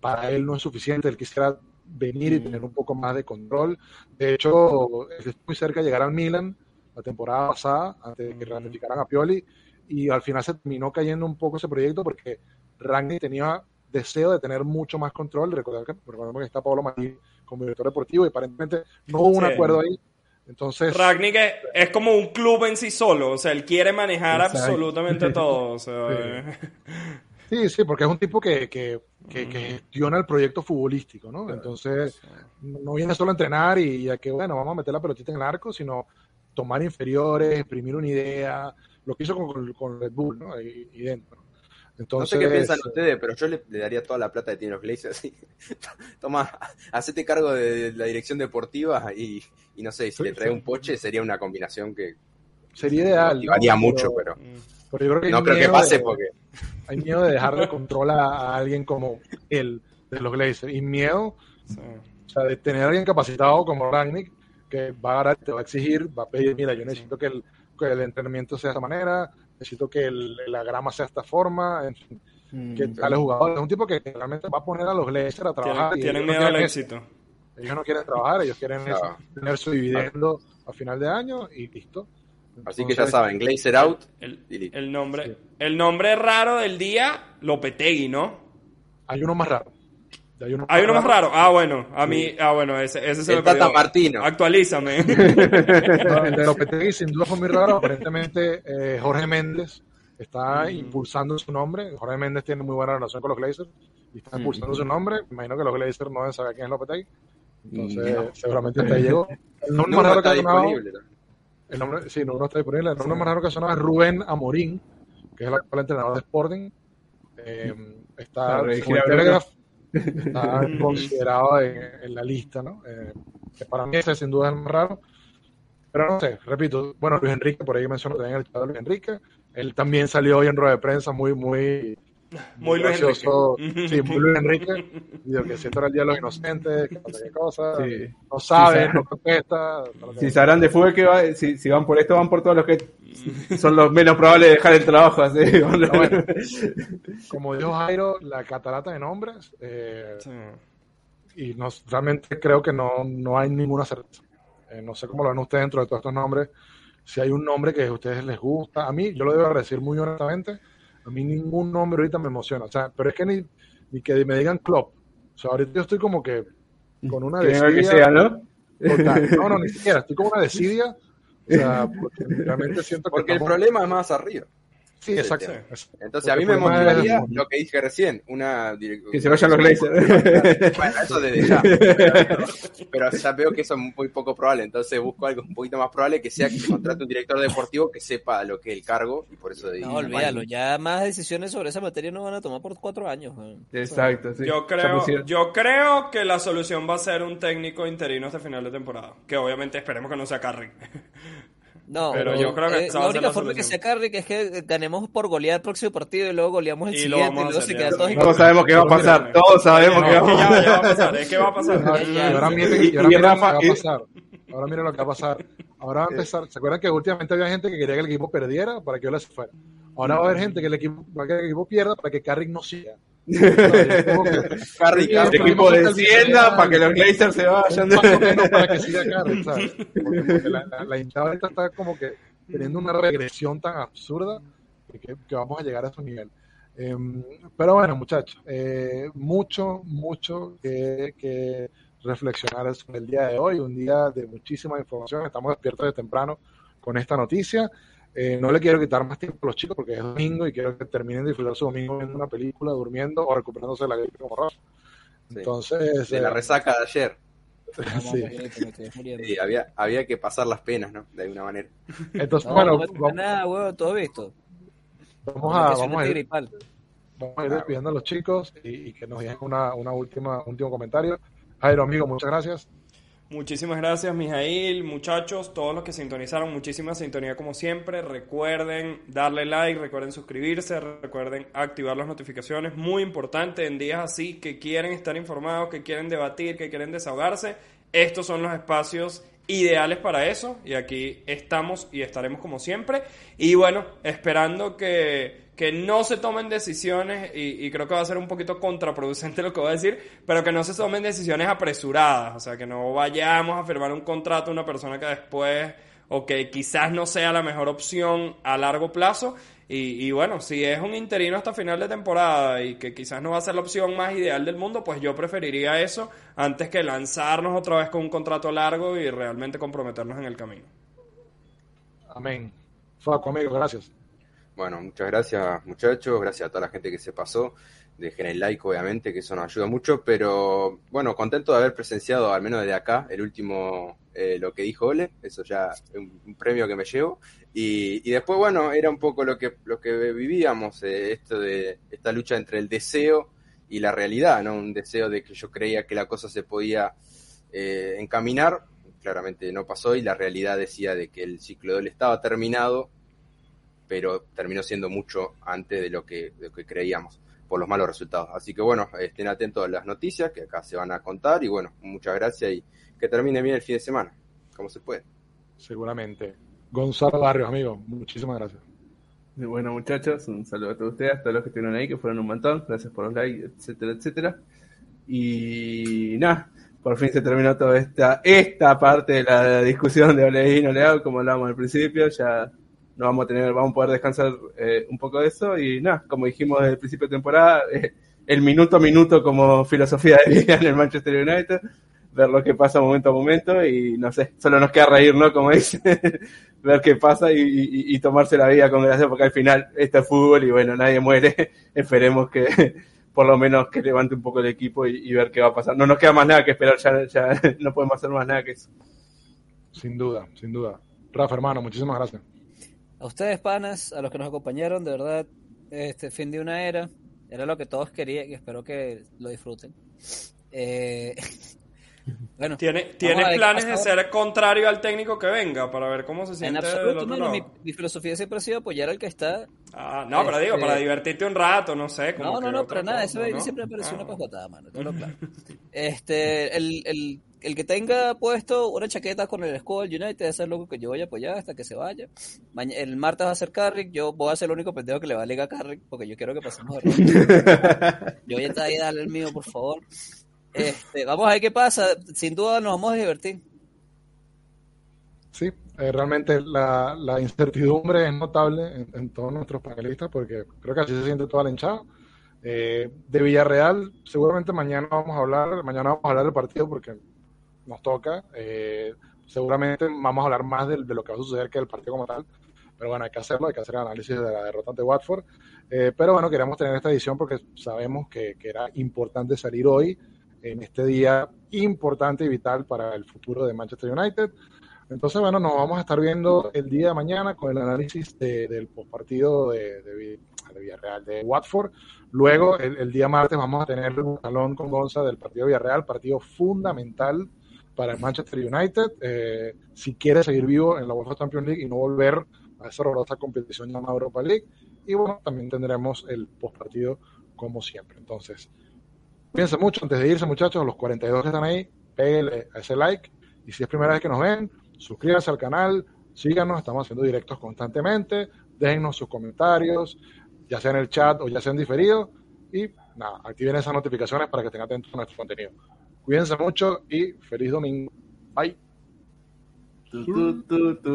para él no es suficiente. Él quisiera venir y tener un poco más de control. De hecho, es muy cerca de llegar al Milan la temporada pasada, antes de que ratificaran a Pioli, y al final se terminó cayendo un poco ese proyecto porque Rangnick tenía deseo de tener mucho más control. Recordar que, recordemos que está Pablo Maldini como director deportivo y aparentemente no hubo un Sí. acuerdo ahí. Entonces, Ragnick es, es como un club en sí solo, o sea, él quiere manejar Exacto. absolutamente todo. O sea, Sí, sí, porque es un tipo que, que, que, que gestiona el proyecto futbolístico, ¿no? Entonces, no viene solo a entrenar y a que, bueno, vamos a meter la pelotita en el arco, sino tomar inferiores, exprimir una idea, lo que hizo con, con Red Bull, ¿no? Y, No sé qué piensan ustedes, pero yo le, le daría toda la plata que tienen los Glazers. así. Toma, hacete cargo de la dirección deportiva y, y no sé, si le trae un poche sería una combinación que sería ideal. Pero- mucho, pero pero yo creo que hay no creo que miedo pase de- porque Hay miedo de dejarle control a, a alguien como él, de los Glazers. Y miedo o sea, de tener a alguien capacitado como Rangnick, que va a te va a exigir, va a pedir, mira, yo necesito que el, que el entrenamiento sea de esta manera, necesito que el- la grama sea de esta forma, en fin, que tales jugadores. Es un tipo que realmente va a poner a los Glazers a trabajar. tienen, y tienen ellos no miedo al eso. éxito. Ellos no quieren trabajar, ellos quieren eso, tener su dividendo a final de año y listo. así que ya saben, Glazer out El, el nombre, el nombre raro del día, Lopetegui, ¿no? Hay uno más raro. Hay uno, Hay uno más raro. Ah, bueno, a mí, ah, bueno, ese, ese se El me Tata perdió. Martino. Actualízame. El de Lopetegui sin duda fue muy raro. Aparentemente eh, Jorge Méndez está impulsando su nombre. Jorge Méndez tiene muy buena relación con los Glazers y está impulsando su nombre. Me imagino que los Glazers no deben saber quién es Lopetegui. Entonces, No. seguramente hasta ahí llegó. El nombre más raro que ha sonado, el nombre, sí, no, no está disponible. El nombre más raro que ha sonado es Rubén Amorín, que es el actual entrenador de Sporting. Eh, está, Ah, está considerado en, en la lista, ¿no? Eh, que para mí ese sin duda es el más raro. Pero no sé, repito, bueno, Luis Enrique, por ahí mencionó también el chat de Luis Enrique. Él también salió hoy en rueda de prensa muy, muy, Muy Luis gracioso. Enrique. Sí, muy Luis Enrique. Dijo que si esto era el día de los inocentes, que qué cosa, Sí. no sabe, Sí, no contesta. Si sabrán de fútbol que va, si, si van por esto, van por todos los que son los menos probables de dejar el trabajo. Así. Bueno, como dijo Jairo, la catarata de nombres, eh, y no, realmente creo que no, no hay ninguna certeza. Eh, no sé cómo lo ven ustedes dentro de todos estos nombres. Si hay un nombre que a ustedes les gusta, a mí, yo lo debo decir muy honestamente, a mí ningún nombre ahorita me emociona. O sea, pero es que ni, ni que me digan Klopp. O sea, ahorita yo estoy como que con una desidia sea, ¿no? total. No, no, ni siquiera. Estoy con una desidia. O sea, porque realmente siento que Porque el problema es más arriba. Sí, exacto. Entonces a mí me motivaría lo que dije recién, una Que se vayan los Glazers. Bueno, eso desde ya. Pero, pero ya veo que eso es muy poco probable, entonces busco algo un poquito más probable que sea que se contrate un director deportivo que sepa lo que es el cargo y por eso No, olvídalo, ya más decisiones sobre esa materia no van a tomar por cuatro años. Exacto, sí. Yo creo, yo creo que la solución va a ser un técnico interino hasta final de temporada. Que obviamente esperemos que no sea Carrick. No, Pero yo creo que eh, la única la forma que solución. se acarre que es que ganemos por golear el próximo partido y luego goleamos el Y siguiente y luego se hacer, queda ya. todo Todos sabemos que va a pasar. Todos sabemos que va a pasar. ya, ya va a pasar, es que va a pasar. Ahora miren lo que va a pasar. Ahora miren lo que va a pasar. Ahora va a empezar. ¿Se acuerdan que últimamente había gente que quería que el equipo perdiera para que Ole se fuera? Ahora va a haber gente que el equipo, va a querer que el equipo pierda para que Carrick no siga. Carrick, El equipo descienda para que los Glazers se vayan. Para que siga Carrick, ¿sabes? Porque, porque la, la, la hinchada ahorita está como que teniendo una regresión tan absurda que, que vamos a llegar a esos niveles. Eh, pero bueno, muchachos, eh, mucho, mucho que, que reflexionar sobre el día de hoy, un día de muchísima información. Estamos despiertos de temprano con esta noticia. Eh, no le quiero quitar más tiempo a los chicos porque es domingo y quiero que terminen de disfrutar su domingo viendo una película, durmiendo o recuperándose de la gripe como Rafa. Entonces, de la eh, resaca de ayer. sí. Sí, había, había que pasar las penas, ¿no? De alguna manera. Entonces, No, bueno, no vamos, nada, huevón, todo visto. vamos a, vamos a ir, gripal. vamos a ir despidiendo a los chicos y, y que nos digan una, una última, último comentario. Jairo, amigo, muchas gracias. Muchísimas gracias, Mijail, muchachos, todos los que sintonizaron, muchísima sintonía como siempre. Recuerden darle like, recuerden suscribirse, recuerden activar las notificaciones. Muy importante en días así que quieren estar informados, que quieren debatir, que quieren desahogarse. Estos son los espacios ideales para eso y aquí estamos y estaremos como siempre. Y bueno, esperando que, que no se tomen decisiones y, y creo que va a ser un poquito contraproducente lo que voy a decir, pero que no se tomen decisiones apresuradas, o sea, que no vayamos a firmar un contrato a una persona que después o que quizás no sea la mejor opción a largo plazo. Y, y bueno, si es un interino hasta final de temporada y que quizás no va a ser la opción más ideal del mundo, pues yo preferiría eso antes que lanzarnos otra vez con un contrato largo y realmente comprometernos en el camino. Amén. Faco, amigo, gracias. Bueno, muchas gracias muchachos, gracias a toda la gente que se pasó. Dejen el like, obviamente, que eso nos ayuda mucho, pero bueno, contento de haber presenciado, al menos desde acá, el último, eh, lo que dijo Ole, eso ya es un, un premio que me llevo. Y, y después, bueno, era un poco lo que, lo que vivíamos, eh, esto de esta lucha entre el deseo y la realidad, ¿no? Un deseo de que yo creía que la cosa se podía eh, encaminar, claramente no pasó y la realidad decía de que el ciclo de Ole estaba terminado pero terminó siendo mucho antes de lo que, de lo que creíamos por los malos resultados. Así que bueno, estén atentos a las noticias que acá se van a contar y bueno, muchas gracias y que termine bien el fin de semana, como se puede. Seguramente. Gonzalo Barrios, amigo, muchísimas gracias. Y bueno, muchachos, un saludo a todos ustedes, a todos los que estuvieron ahí, que fueron un montón. Gracias por los likes, etcétera, etcétera. Y nada, por fin se terminó toda esta, esta parte de la discusión de Ole y no le hago, como hablábamos al principio. Ya no vamos a tener, vamos a poder descansar eh, un poco de eso. Y nada, como dijimos desde el principio de temporada, eh, el minuto a minuto como filosofía de vida en el Manchester United, ver lo que pasa momento a momento y no sé, solo nos queda reír, ¿no? Como dice, ver qué pasa y, y- y tomarse la vida con gracia porque al final este es fútbol y bueno, nadie muere, esperemos que por lo menos que levante un poco el equipo y, y ver qué va a pasar. No nos queda más nada que esperar, ya, ya no podemos hacer más nada que eso. Sin duda, sin duda. Rafa, hermano, muchísimas gracias. A ustedes, panas, a los que nos acompañaron, de verdad, este fin de una era, era lo que todos querían y espero que lo disfruten. Eh, bueno, ¿Tiene, vamos ¿tiene a ver qué planes de ser contrario al técnico que venga para ver cómo se En siente del absoluto, otro mi, mi filosofía siempre ha sido apoyar al que está. Ah, no, pero digo, Este, para divertirte un rato, no sé. Como No, no, no, para nada, baby ¿no? siempre me pareció Ah. una pajotada, mano, claro. Este, el, el, el que tenga puesto una chaqueta con el escudo del United, ese es lo que yo voy a apoyar hasta que se vaya. Maña- el martes va a ser Carrick, yo voy a ser el único pendejo que le va a ligar a Carrick porque yo quiero que pasemos de ronda. Yo voy a estar ahí, dale el mío, por favor. Este, vamos a ver qué pasa. Sin duda nos vamos a divertir. Sí, eh, realmente la, la incertidumbre es notable en, en todos nuestros panelistas porque creo que así se siente toda la hinchada. Eh, de Villarreal, seguramente mañana vamos a hablar, mañana vamos a hablar del partido porque nos toca. Eh, seguramente vamos a hablar más de, de lo que va a suceder que del partido como tal. Pero bueno, hay que hacerlo, hay que hacer el análisis de la derrota ante Watford. Eh, pero bueno, queremos tener esta edición porque sabemos que, que era importante salir hoy, en este día importante y vital para el futuro de Manchester United. Entonces, bueno, nos vamos a estar viendo el día de mañana con el análisis de- del postpartido de, de, de Villarreal, de Watford. Luego, el, el día martes, vamos a tener un salón con Gonza del partido Villarreal, partido fundamental para Manchester United. eh, si quiere seguir vivo en la UEFA Champions League y no volver a esa horrorosa competición llamada Europa League. Y bueno, también tendremos el postpartido como siempre. Entonces, Piensa mucho antes de irse, muchachos, los 42 que están ahí, péguenle a ese like. Y si es primera vez que nos ven, suscríbanse al canal, síganos, estamos haciendo directos constantemente, déjennos sus comentarios, ya sea en el chat o ya sea en diferido. Y nada, activen esas notificaciones para que estén atentos a nuestro contenido. Cuídense mucho y feliz domingo. Bye.